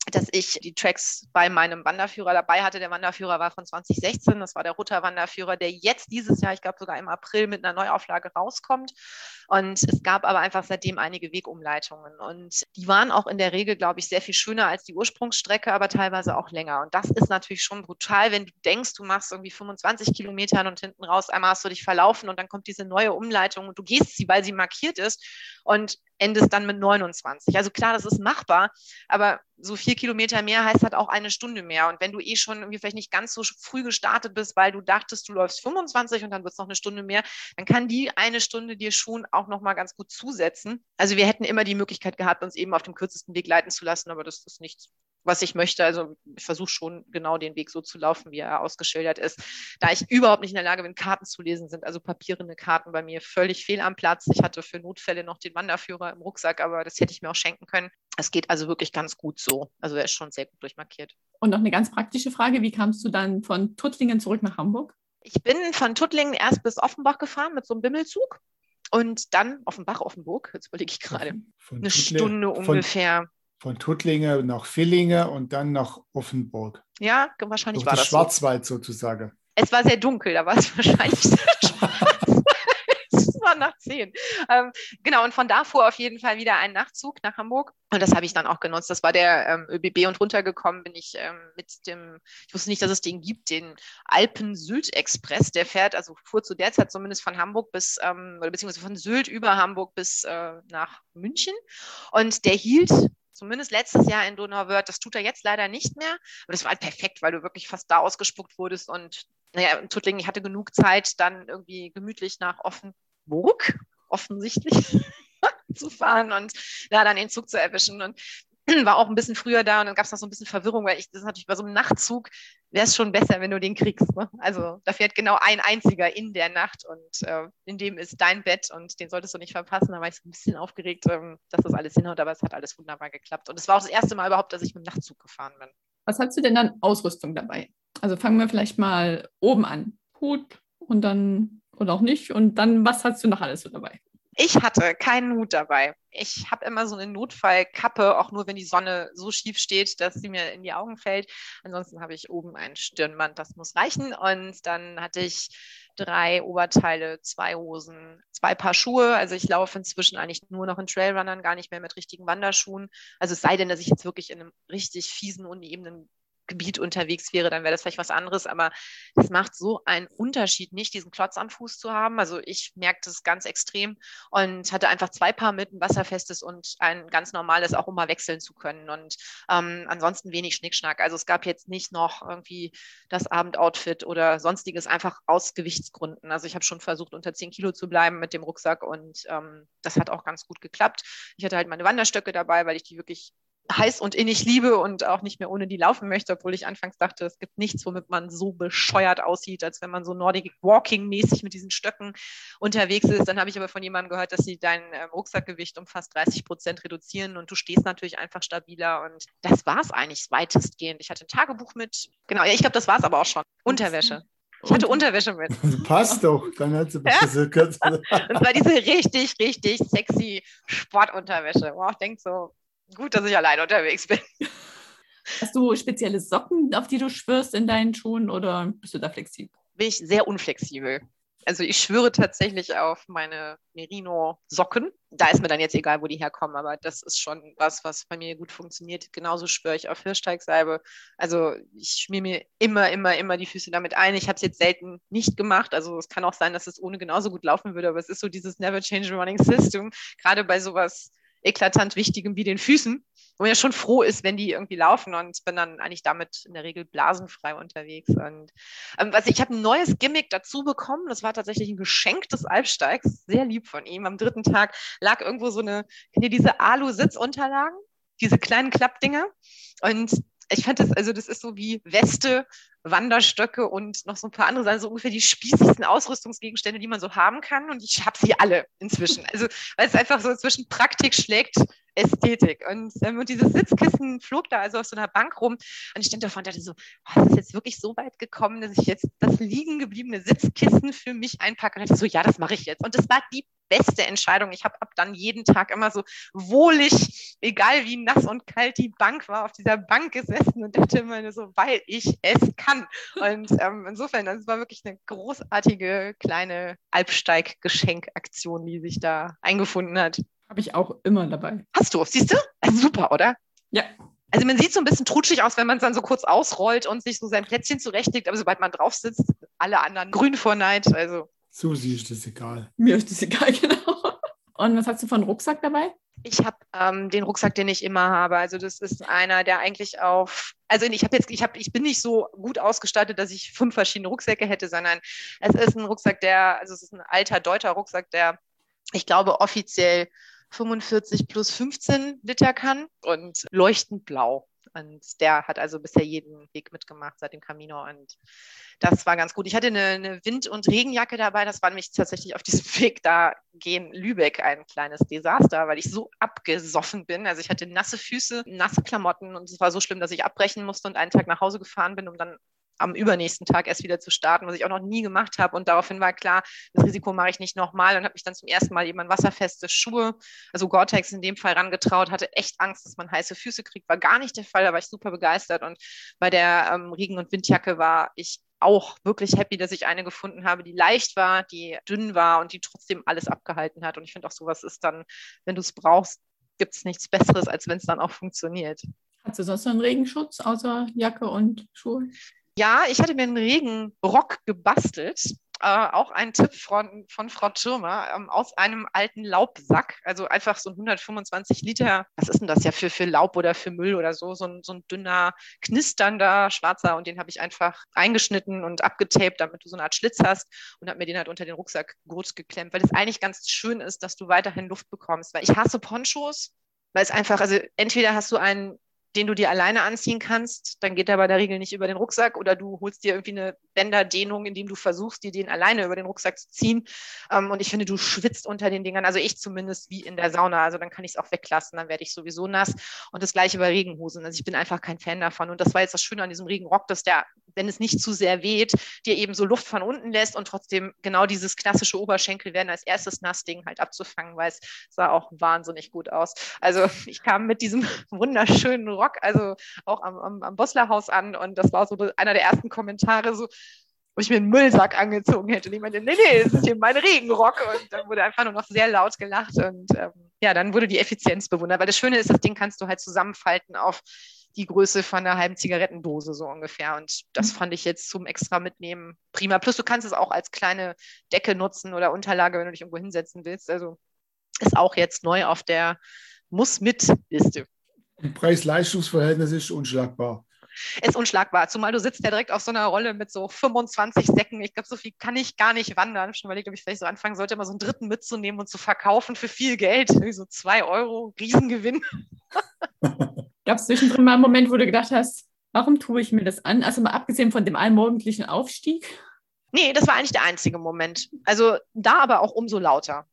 dass ich die Tracks bei meinem Wanderführer dabei hatte. Der Wanderführer war von 2016, das war der Rutter Wanderführer, der jetzt dieses Jahr, ich glaube sogar im April mit einer Neuauflage rauskommt. Und es gab aber einfach seitdem einige Wegumleitungen. Und die waren auch in der Regel, glaube ich, sehr viel schöner als die Ursprungsstrecke, aber teilweise auch länger. Und das ist natürlich schon brutal, wenn du denkst, du machst irgendwie 25 Kilometer und hinten raus einmal hast du dich verlaufen und dann kommt diese neue Umleitung und du gehst sie, weil sie markiert ist und endest dann mit 29. Also klar, das ist machbar, aber so vier Kilometer mehr heißt halt auch eine Stunde mehr. Und wenn du eh schon irgendwie vielleicht nicht ganz so früh gestartet bist, weil du dachtest, du läufst 25 und dann wird es noch eine Stunde mehr, dann kann die eine Stunde dir schon auch nochmal ganz gut zusetzen. Also wir hätten immer die Möglichkeit gehabt, uns eben auf dem kürzesten Weg leiten zu lassen, aber das ist nichts, was ich möchte. Also ich versuche schon genau den Weg so zu laufen, wie er ausgeschildert ist. Da ich überhaupt nicht in der Lage bin, Karten zu lesen, sind also papierende Karten bei mir völlig fehl am Platz. Ich hatte für Notfälle noch den Wanderführer im Rucksack, aber das hätte ich mir auch schenken können. Es geht also wirklich ganz gut so. Also er ist schon sehr gut durchmarkiert. Und noch eine ganz praktische Frage, wie kamst du dann von Tuttlingen zurück nach Hamburg? Ich bin von Tuttlingen erst bis Offenbach gefahren mit so einem Bimmelzug und dann Offenbach, Offenburg, jetzt überlege ich gerade, eine Stunde ungefähr von Tuttlinge nach Villinge und dann nach Offenburg. Ja, wahrscheinlich Durch war das Schwarzwald so. sozusagen. Es war sehr dunkel, da war es wahrscheinlich sehr war nach zehn. Ähm, genau, und von da fuhr auf jeden Fall wieder ein Nachtzug nach Hamburg. Und das habe ich dann auch genutzt. Das war der ähm, ÖBB und runtergekommen bin ich ähm, mit dem, ich wusste nicht, dass es den gibt, den Alpen-Süd-Express. Der fährt, also fuhr zu der Zeit zumindest von Hamburg bis, ähm, oder beziehungsweise von Sylt über Hamburg bis äh, nach München. Und der hielt zumindest letztes Jahr in Donauwörth. Das tut er jetzt leider nicht mehr. Aber das war halt perfekt, weil du wirklich fast da ausgespuckt wurdest. Und naja, in Tuttlingen, ich hatte genug Zeit, dann irgendwie gemütlich nach Offenburg, offensichtlich, zu fahren und da dann den Zug zu erwischen. Und war auch ein bisschen früher da und dann gab es noch so ein bisschen Verwirrung, weil ich das ist natürlich bei so einem Nachtzug wäre es schon besser, wenn du den kriegst. Ne? Also da fährt genau ein einziger in der Nacht und äh, in dem ist dein Bett und den solltest du nicht verpassen. Da war ich so ein bisschen aufgeregt, ähm, dass das alles hinhaut, aber es hat alles wunderbar geklappt. Und es war auch das erste Mal überhaupt, dass ich mit dem Nachtzug gefahren bin. Was hast du denn dann Ausrüstung dabei? Also fangen wir vielleicht mal oben an. Hut und dann oder auch nicht. Und dann, was hast du noch alles so dabei? Ich hatte keinen Hut dabei. Ich habe immer so eine Notfallkappe, auch nur wenn die Sonne so schief steht, dass sie mir in die Augen fällt. Ansonsten habe ich oben ein Stirnband, das muss reichen. Und dann hatte ich drei Oberteile, zwei Hosen, zwei Paar Schuhe. Also ich laufe inzwischen eigentlich nur noch in Trailrunnern, gar nicht mehr mit richtigen Wanderschuhen. Also es sei denn, dass ich jetzt wirklich in einem richtig fiesen, unebenen Gebiet unterwegs wäre, dann wäre das vielleicht was anderes. Aber es macht so einen Unterschied, nicht diesen Klotz am Fuß zu haben. Also ich merkte es ganz extrem und hatte einfach zwei Paar mit, ein wasserfestes und ein ganz normales, auch um mal wechseln zu können. Und ähm, ansonsten wenig Schnickschnack. Also es gab jetzt nicht noch irgendwie das Abendoutfit oder sonstiges, einfach aus Gewichtsgründen. Also ich habe schon versucht, unter 10 Kilo zu bleiben mit dem Rucksack und ähm, das hat auch ganz gut geklappt. Ich hatte halt meine Wanderstöcke dabei, weil ich die wirklich heiß und innig liebe und auch nicht mehr ohne die laufen möchte, obwohl ich anfangs dachte, es gibt nichts, womit man so bescheuert aussieht, als wenn man so Nordic Walking mäßig mit diesen Stöcken unterwegs ist. Dann habe ich aber von jemandem gehört, dass sie dein ähm, Rucksackgewicht um fast 30 Prozent reduzieren und du stehst natürlich einfach stabiler und das war es eigentlich weitestgehend. Ich hatte ein Tagebuch mit, genau, ja, ich glaube, das war es aber auch schon. Unterwäsche. Ich hatte Unterwäsche mit. Passt doch, dann hat sie ja? Und zwar diese richtig, richtig sexy Sportunterwäsche, wo auch denkt so, gut, dass ich alleine unterwegs bin. Hast du spezielle Socken, auf die du schwörst in deinen Schuhen oder bist du da flexibel? Bin ich sehr unflexibel. Also ich schwöre tatsächlich auf meine Merino-Socken. Da ist mir dann jetzt egal, wo die herkommen, aber das ist schon was, was bei mir gut funktioniert. Genauso schwöre ich auf Hirschteigsalbe. Also ich schmier mir immer, immer, immer die Füße damit ein. Ich habe es jetzt selten nicht gemacht. Also es kann auch sein, dass es ohne genauso gut laufen würde, aber es ist so dieses Never Change Running System. Gerade bei sowas eklatant Wichtigem wie den Füßen, wo man ja schon froh ist, wenn die irgendwie laufen und bin dann eigentlich damit in der Regel blasenfrei unterwegs. Und ähm, was ich habe ein neues Gimmick dazu bekommen. Das war tatsächlich ein Geschenk des Alpsteigs, sehr lieb von ihm. Am dritten Tag lag irgendwo so eine, kennt ihr diese Alu-Sitzunterlagen? Diese kleinen Klappdinger. Und ich fand das, also das ist so wie Weste, Wanderstöcke und noch so ein paar andere so ungefähr die spießigsten Ausrüstungsgegenstände, die man so haben kann. Und ich habe sie alle inzwischen. Also, weil es einfach so zwischen Praktik schlägt Ästhetik. Und, ähm, und dieses Sitzkissen flog da also auf so einer Bank rum. Und ich stand davon und dachte so, oh, ist jetzt wirklich so weit gekommen, dass ich jetzt das liegen gebliebene Sitzkissen für mich einpacke. Und dachte so, ja, das mache ich jetzt. Und das war die beste Entscheidung. Ich habe ab dann jeden Tag immer so wohlig, egal wie nass und kalt die Bank war, auf dieser Bank gesessen und dachte immer so, weil ich es kann. Und ähm, insofern, das war wirklich eine großartige kleine Alpsteig-Geschenkaktion, die sich da eingefunden hat. Habe ich auch immer dabei. Hast du? Siehst du? Super, oder? Ja. Also man sieht so ein bisschen trutschig aus, wenn man es dann so kurz ausrollt und sich so sein Plätzchen zurechtlegt, aber sobald man drauf sitzt, alle anderen grün vor Neid. Also. Susi ist das egal. Mir ist das egal, genau. Und was hast du einen Rucksack dabei? Ich habe ähm, den Rucksack, den ich immer habe. Also das ist einer, der eigentlich auf, also ich habe jetzt, ich habe, ich bin nicht so gut ausgestattet, dass ich fünf verschiedene Rucksäcke hätte, sondern es ist ein Rucksack, der, also es ist ein alter deuter Rucksack, der, ich glaube, offiziell 45 plus 15 Liter kann und leuchtend blau. Und der hat also bisher jeden Weg mitgemacht seit dem Camino. Und das war ganz gut. Ich hatte eine, eine Wind- und Regenjacke dabei. Das war nämlich tatsächlich auf diesem Weg da gehen Lübeck ein kleines Desaster, weil ich so abgesoffen bin. Also ich hatte nasse Füße, nasse Klamotten und es war so schlimm, dass ich abbrechen musste und einen Tag nach Hause gefahren bin, um dann am übernächsten Tag erst wieder zu starten, was ich auch noch nie gemacht habe. Und daraufhin war klar, das Risiko mache ich nicht nochmal und habe mich dann zum ersten Mal eben an wasserfeste Schuhe, also Gore-Tex in dem Fall rangetraut, hatte echt Angst, dass man heiße Füße kriegt. War gar nicht der Fall, da war ich super begeistert. Und bei der ähm, Regen- und Windjacke war ich auch wirklich happy, dass ich eine gefunden habe, die leicht war, die dünn war und die trotzdem alles abgehalten hat. Und ich finde auch, sowas ist dann, wenn du es brauchst, gibt es nichts Besseres, als wenn es dann auch funktioniert. Hast du sonst noch einen Regenschutz außer Jacke und Schuhe? Ja, ich hatte mir einen Regenrock gebastelt. Äh, auch ein Tipp von, von Frau Türmer ähm, aus einem alten Laubsack. Also einfach so ein 125 Liter, was ist denn das ja für, für Laub oder für Müll oder so? So ein, so ein dünner, knisternder schwarzer und den habe ich einfach eingeschnitten und abgetaped, damit du so eine Art Schlitz hast und habe mir den halt unter den Rucksack gut geklemmt, weil es eigentlich ganz schön ist, dass du weiterhin Luft bekommst. Weil ich hasse Ponchos, weil es einfach, also entweder hast du einen den du dir alleine anziehen kannst, dann geht er bei der Regel nicht über den Rucksack oder du holst dir irgendwie eine Bänderdehnung, indem du versuchst, dir den alleine über den Rucksack zu ziehen. Ähm, und ich finde, du schwitzt unter den Dingern, also ich zumindest wie in der Sauna. Also dann kann ich es auch weglassen, dann werde ich sowieso nass. Und das gleiche bei Regenhosen. Also ich bin einfach kein Fan davon. Und das war jetzt das Schöne an diesem Regenrock, dass der, wenn es nicht zu sehr weht, dir eben so Luft von unten lässt und trotzdem genau dieses klassische Oberschenkel werden als erstes Nassding halt abzufangen, weil es sah auch wahnsinnig gut aus. Also ich kam mit diesem wunderschönen Rock, also auch am, am, am Boslerhaus an und das war so einer der ersten Kommentare, so, wo ich mir einen Müllsack angezogen hätte. Und ich meinte, nee, nee, das ist hier mein Regenrock. Und dann wurde einfach nur noch sehr laut gelacht. Und ähm, ja, dann wurde die Effizienz bewundert. Weil das Schöne ist, das Ding kannst du halt zusammenfalten auf die Größe von einer halben Zigarettendose so ungefähr. Und das mhm. fand ich jetzt zum extra mitnehmen prima. Plus du kannst es auch als kleine Decke nutzen oder Unterlage, wenn du dich irgendwo hinsetzen willst. Also ist auch jetzt neu auf der Muss-Mit-Liste. Preis-Leistungs-Verhältnis ist unschlagbar. Ist unschlagbar. Zumal du sitzt ja direkt auf so einer Rolle mit so 25 Säcken. Ich glaube, so viel kann ich gar nicht wandern. Schon überlegt, ob ich vielleicht so anfangen sollte, mal so einen dritten mitzunehmen und zu verkaufen für viel Geld. So zwei Euro, Riesengewinn. Gab es zwischendrin mal einen Moment, wo du gedacht hast, warum tue ich mir das an? Also mal abgesehen von dem allmorgendlichen Aufstieg? Nee, das war eigentlich der einzige Moment. Also da aber auch umso lauter.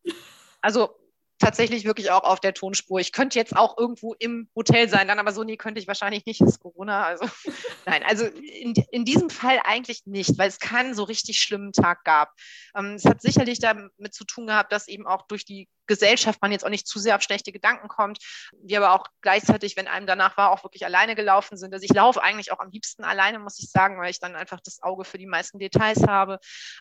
Also tatsächlich wirklich auch auf der Tonspur. Ich könnte jetzt auch irgendwo im Hotel sein, dann aber so, nee, könnte ich wahrscheinlich nicht, ist Corona. Also nein, also in, in diesem Fall eigentlich nicht, weil es keinen so richtig schlimmen Tag gab. Ähm, es hat sicherlich damit zu tun gehabt, dass eben auch durch die Gesellschaft man jetzt auch nicht zu sehr auf schlechte Gedanken kommt. Wir aber auch gleichzeitig, wenn einem danach war, auch wirklich alleine gelaufen sind. Also ich laufe eigentlich auch am liebsten alleine, muss ich sagen, weil ich dann einfach das Auge für die meisten Details habe.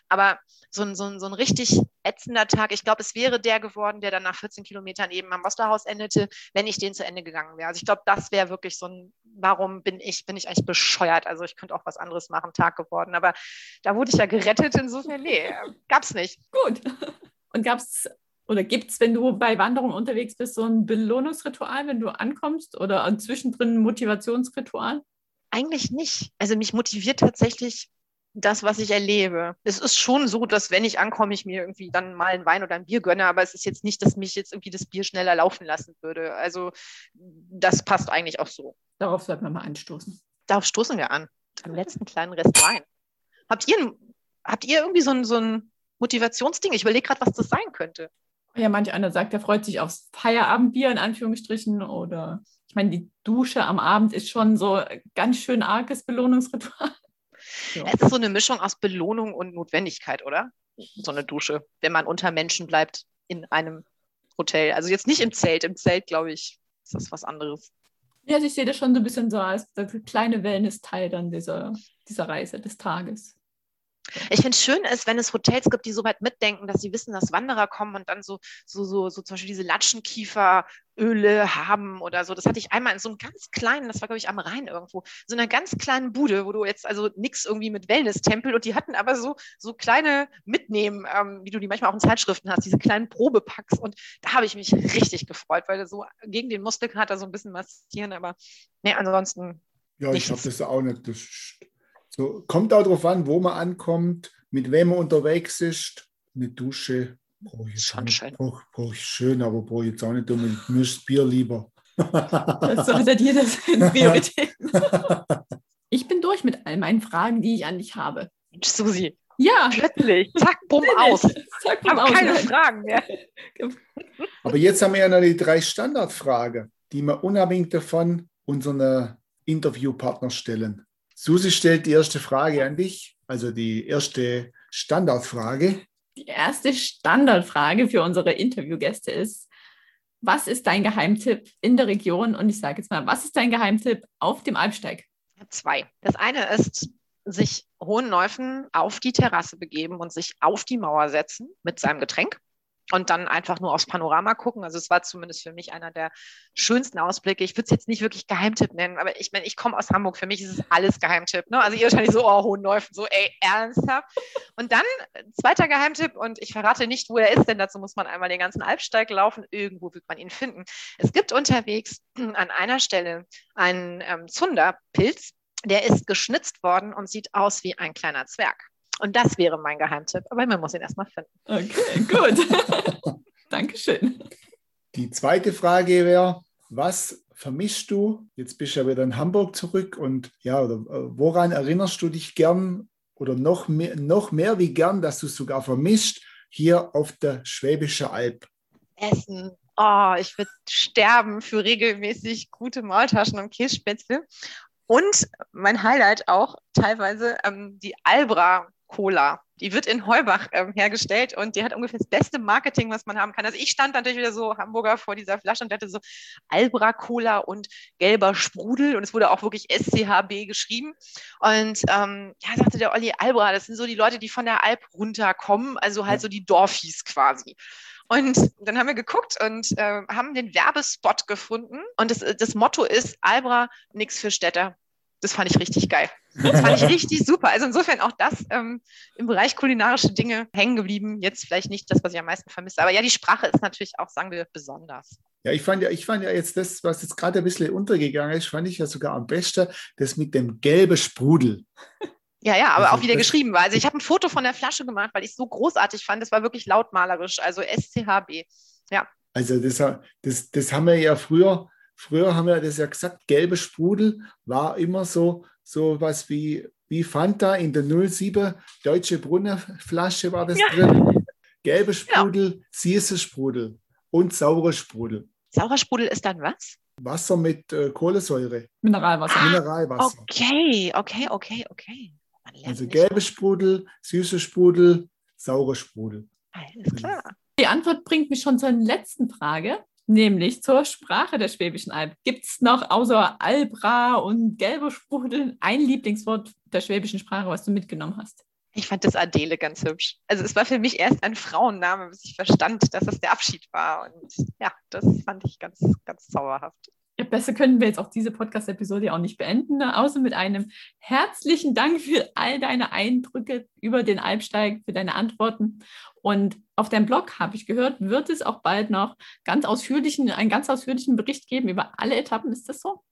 Aber so ein, so ein, so ein richtig ätzender Tag, ich glaube, es wäre der geworden, der dann nach 14 Kilometern eben am Osterhaus endete, wenn ich den zu Ende gegangen wäre. Also ich glaube, das wäre wirklich so ein, warum bin ich, bin ich eigentlich bescheuert? Also ich könnte auch was anderes machen, Tag geworden. Aber da wurde ich ja gerettet, insofern, nee, gab es nicht. Gut. Und gab es oder gibt es, wenn du bei Wanderungen unterwegs bist, so ein Belohnungsritual, wenn du ankommst oder zwischendrin ein Motivationsritual? Eigentlich nicht. Also mich motiviert tatsächlich das, was ich erlebe. Es ist schon so, dass wenn ich ankomme, ich mir irgendwie dann mal einen Wein oder ein Bier gönne, aber es ist jetzt nicht, dass mich jetzt irgendwie das Bier schneller laufen lassen würde. Also das passt eigentlich auch so. Darauf sollten wir mal anstoßen. Darauf stoßen wir an. Am letzten kleinen Rest Wein. Habt ihr, habt ihr irgendwie so ein, so ein Motivationsding? Ich überlege gerade, was das sein könnte. Ja, manch einer sagt, er freut sich aufs Feierabendbier in Anführungsstrichen oder ich meine, die Dusche am Abend ist schon so ganz schön arges Belohnungsritual. Ja. Es ist so eine Mischung aus Belohnung und Notwendigkeit, oder? So eine Dusche, wenn man unter Menschen bleibt. in einem Hotel. Also jetzt nicht im Zelt. Im Zelt, glaube ich, ist das was anderes. Ja, also ich sehe das schon so ein bisschen so als der kleine Wellness-Teil dann dieser, dieser Reise des Tages. Ich finde es schön ist, wenn es Hotels gibt, die so weit mitdenken, dass sie wissen, dass Wanderer kommen und dann so, so, so, so zum Beispiel diese Latschenkieferöle haben oder so. Das hatte ich einmal in so einem ganz kleinen, das war, glaube ich, am Rhein irgendwo, so einer ganz kleinen Bude, wo du jetzt also nichts irgendwie mit Wellness-Tempel und die hatten aber so, so kleine Mitnehmen, ähm, wie du die manchmal auch in Zeitschriften hast, diese kleinen Probepacks. Und da habe ich mich richtig gefreut, weil so gegen den Muskelkater so ein bisschen massieren, aber nee, ansonsten. Ja, ich habe das auch nicht. Das so, kommt auch darauf an, wo man ankommt, mit wem man unterwegs ist. Eine Dusche brauche ich, Schon schön. Brauch, brauch ich schön, aber brauche ich jetzt auch nicht unbedingt. Mir ist Bier lieber. so hat jeder seine Prioritäten. ich bin durch mit all meinen Fragen, die ich an dich habe. Susi. Ja. Plötzlich. Zack, bumm, aus. Zack, bumm, aus. keine Fragen mehr. Aber jetzt haben wir ja noch die drei Standardfragen, die wir unabhängig davon unseren Interviewpartner stellen. Susi stellt die erste Frage an dich, also die erste Standardfrage. Die erste Standardfrage für unsere Interviewgäste ist, was ist dein Geheimtipp in der Region? Und ich sage jetzt mal, was ist dein Geheimtipp auf dem Alpsteig? Zwei. Das eine ist, sich Hohenneufen auf die Terrasse begeben und sich auf die Mauer setzen mit seinem Getränk und dann einfach nur aufs Panorama gucken. Also es war zumindest für mich einer der schönsten Ausblicke. Ich würde es jetzt nicht wirklich Geheimtipp nennen, aber ich meine, ich komme aus Hamburg. Für mich ist es alles Geheimtipp. Ne? Also ihr wahrscheinlich so, oh, Hohenläufen, so, ey, ernsthaft. Und dann zweiter Geheimtipp und ich verrate nicht, wo er ist, denn dazu muss man einmal den ganzen Alpsteig laufen. Irgendwo wird man ihn finden. Es gibt unterwegs an einer Stelle einen ähm, Zunderpilz. Der ist geschnitzt worden und sieht aus wie ein kleiner Zwerg. Und das wäre mein Geheimtipp. Aber man muss ihn erstmal finden. Okay, gut. Dankeschön. Die zweite Frage wäre, was vermisst du? Jetzt bist du ja wieder in Hamburg zurück und ja, oder, äh, woran erinnerst du dich gern oder noch mehr, noch mehr wie gern, dass du es sogar vermisst hier auf der Schwäbische Alb? Essen. Oh, ich würde sterben für regelmäßig gute Maultaschen und Kässpätzle. Und mein Highlight auch teilweise ähm, die Albra Cola. Die wird in Heubach ähm, hergestellt und die hat ungefähr das beste Marketing, was man haben kann. Also ich stand natürlich wieder so Hamburger vor dieser Flasche und hatte so Albra Cola und gelber Sprudel und es wurde auch wirklich SCHB geschrieben. Und ähm, ja, sagte der Olli Albra, das sind so die Leute, die von der Alp runterkommen, also halt so die Dorfies quasi. Und dann haben wir geguckt und äh, haben den Werbespot gefunden. Und das, das Motto ist Albra, nix für Städter das fand ich richtig geil. Das fand ich richtig super. Also insofern auch das ähm, im Bereich kulinarische Dinge hängen geblieben. Jetzt vielleicht nicht das, was ich am meisten vermisse. Aber ja, die Sprache ist natürlich auch, sagen wir, besonders. Ja, ich fand ja, ich fand ja jetzt das, was jetzt gerade ein bisschen untergegangen ist, fand ich ja sogar am besten, das mit dem gelben Sprudel. Ja, ja, aber also auch wieder geschrieben war. Also ich habe ein Foto von der Flasche gemacht, weil ich es so großartig fand. Das war wirklich lautmalerisch. Also SCHB. Ja. Also das, das, das haben wir ja früher Früher haben wir das ja gesagt, gelbe Sprudel war immer so, so was wie, wie Fanta in der 07 deutsche Brunnenflasche war das ja. drin. Gelbe Sprudel, ja. süße Sprudel und saure Sprudel. Saurer Sprudel ist dann was? Wasser mit äh, Kohlensäure. Mineralwasser. Ah, Mineralwasser. Okay, okay, okay, okay. Also gelbe Sprudel, süße Sprudel, saure Sprudel. Alles klar. Die Antwort bringt mich schon zur letzten Frage nämlich zur Sprache der Schwäbischen Alb. Gibt es noch außer Albra und gelber Sprudel ein Lieblingswort der schwäbischen Sprache, was du mitgenommen hast? Ich fand das Adele ganz hübsch. Also es war für mich erst ein Frauenname, bis ich verstand, dass es der Abschied war. Und ja, das fand ich ganz, ganz zauberhaft. Besser können wir jetzt auch diese Podcast-Episode auch nicht beenden, ne? außer mit einem herzlichen Dank für all deine Eindrücke über den Alpsteig, für deine Antworten. Und auf deinem Blog, habe ich gehört, wird es auch bald noch ganz ausführlichen, einen ganz ausführlichen Bericht geben über alle Etappen. Ist das so?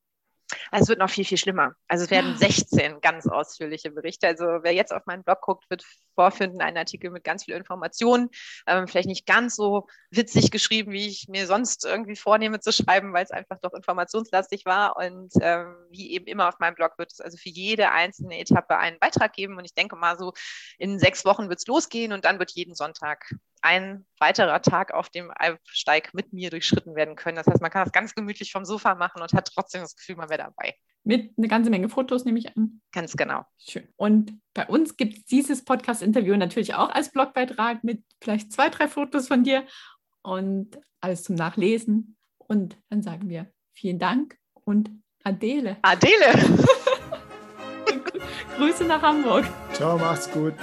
Also es wird noch viel, viel schlimmer. Also es werden 16 ganz ausführliche Berichte. Also wer jetzt auf meinen Blog guckt, wird vorfinden einen Artikel mit ganz viel Informationen. Ähm, vielleicht nicht ganz so witzig geschrieben, wie ich mir sonst irgendwie vornehme zu schreiben, weil es einfach doch informationslastig war. Und ähm, wie eben immer auf meinem Blog wird es also für jede einzelne Etappe einen Beitrag geben. Und ich denke mal so in sechs Wochen wird es losgehen und dann wird jeden Sonntag ein weiterer Tag auf dem Alpsteig mit mir durchschritten werden können. Das heißt, man kann das ganz gemütlich vom Sofa machen und hat trotzdem das Gefühl, man wäre dabei. Mit eine ganze Menge Fotos, nehme ich an. Ganz genau. Schön. Und bei uns gibt es dieses Podcast-Interview natürlich auch als Blogbeitrag mit vielleicht zwei, drei Fotos von dir. und alles zum Nachlesen. Und dann sagen wir vielen Dank und Adele. Adele! Grüße nach Hamburg. Ciao, macht's gut.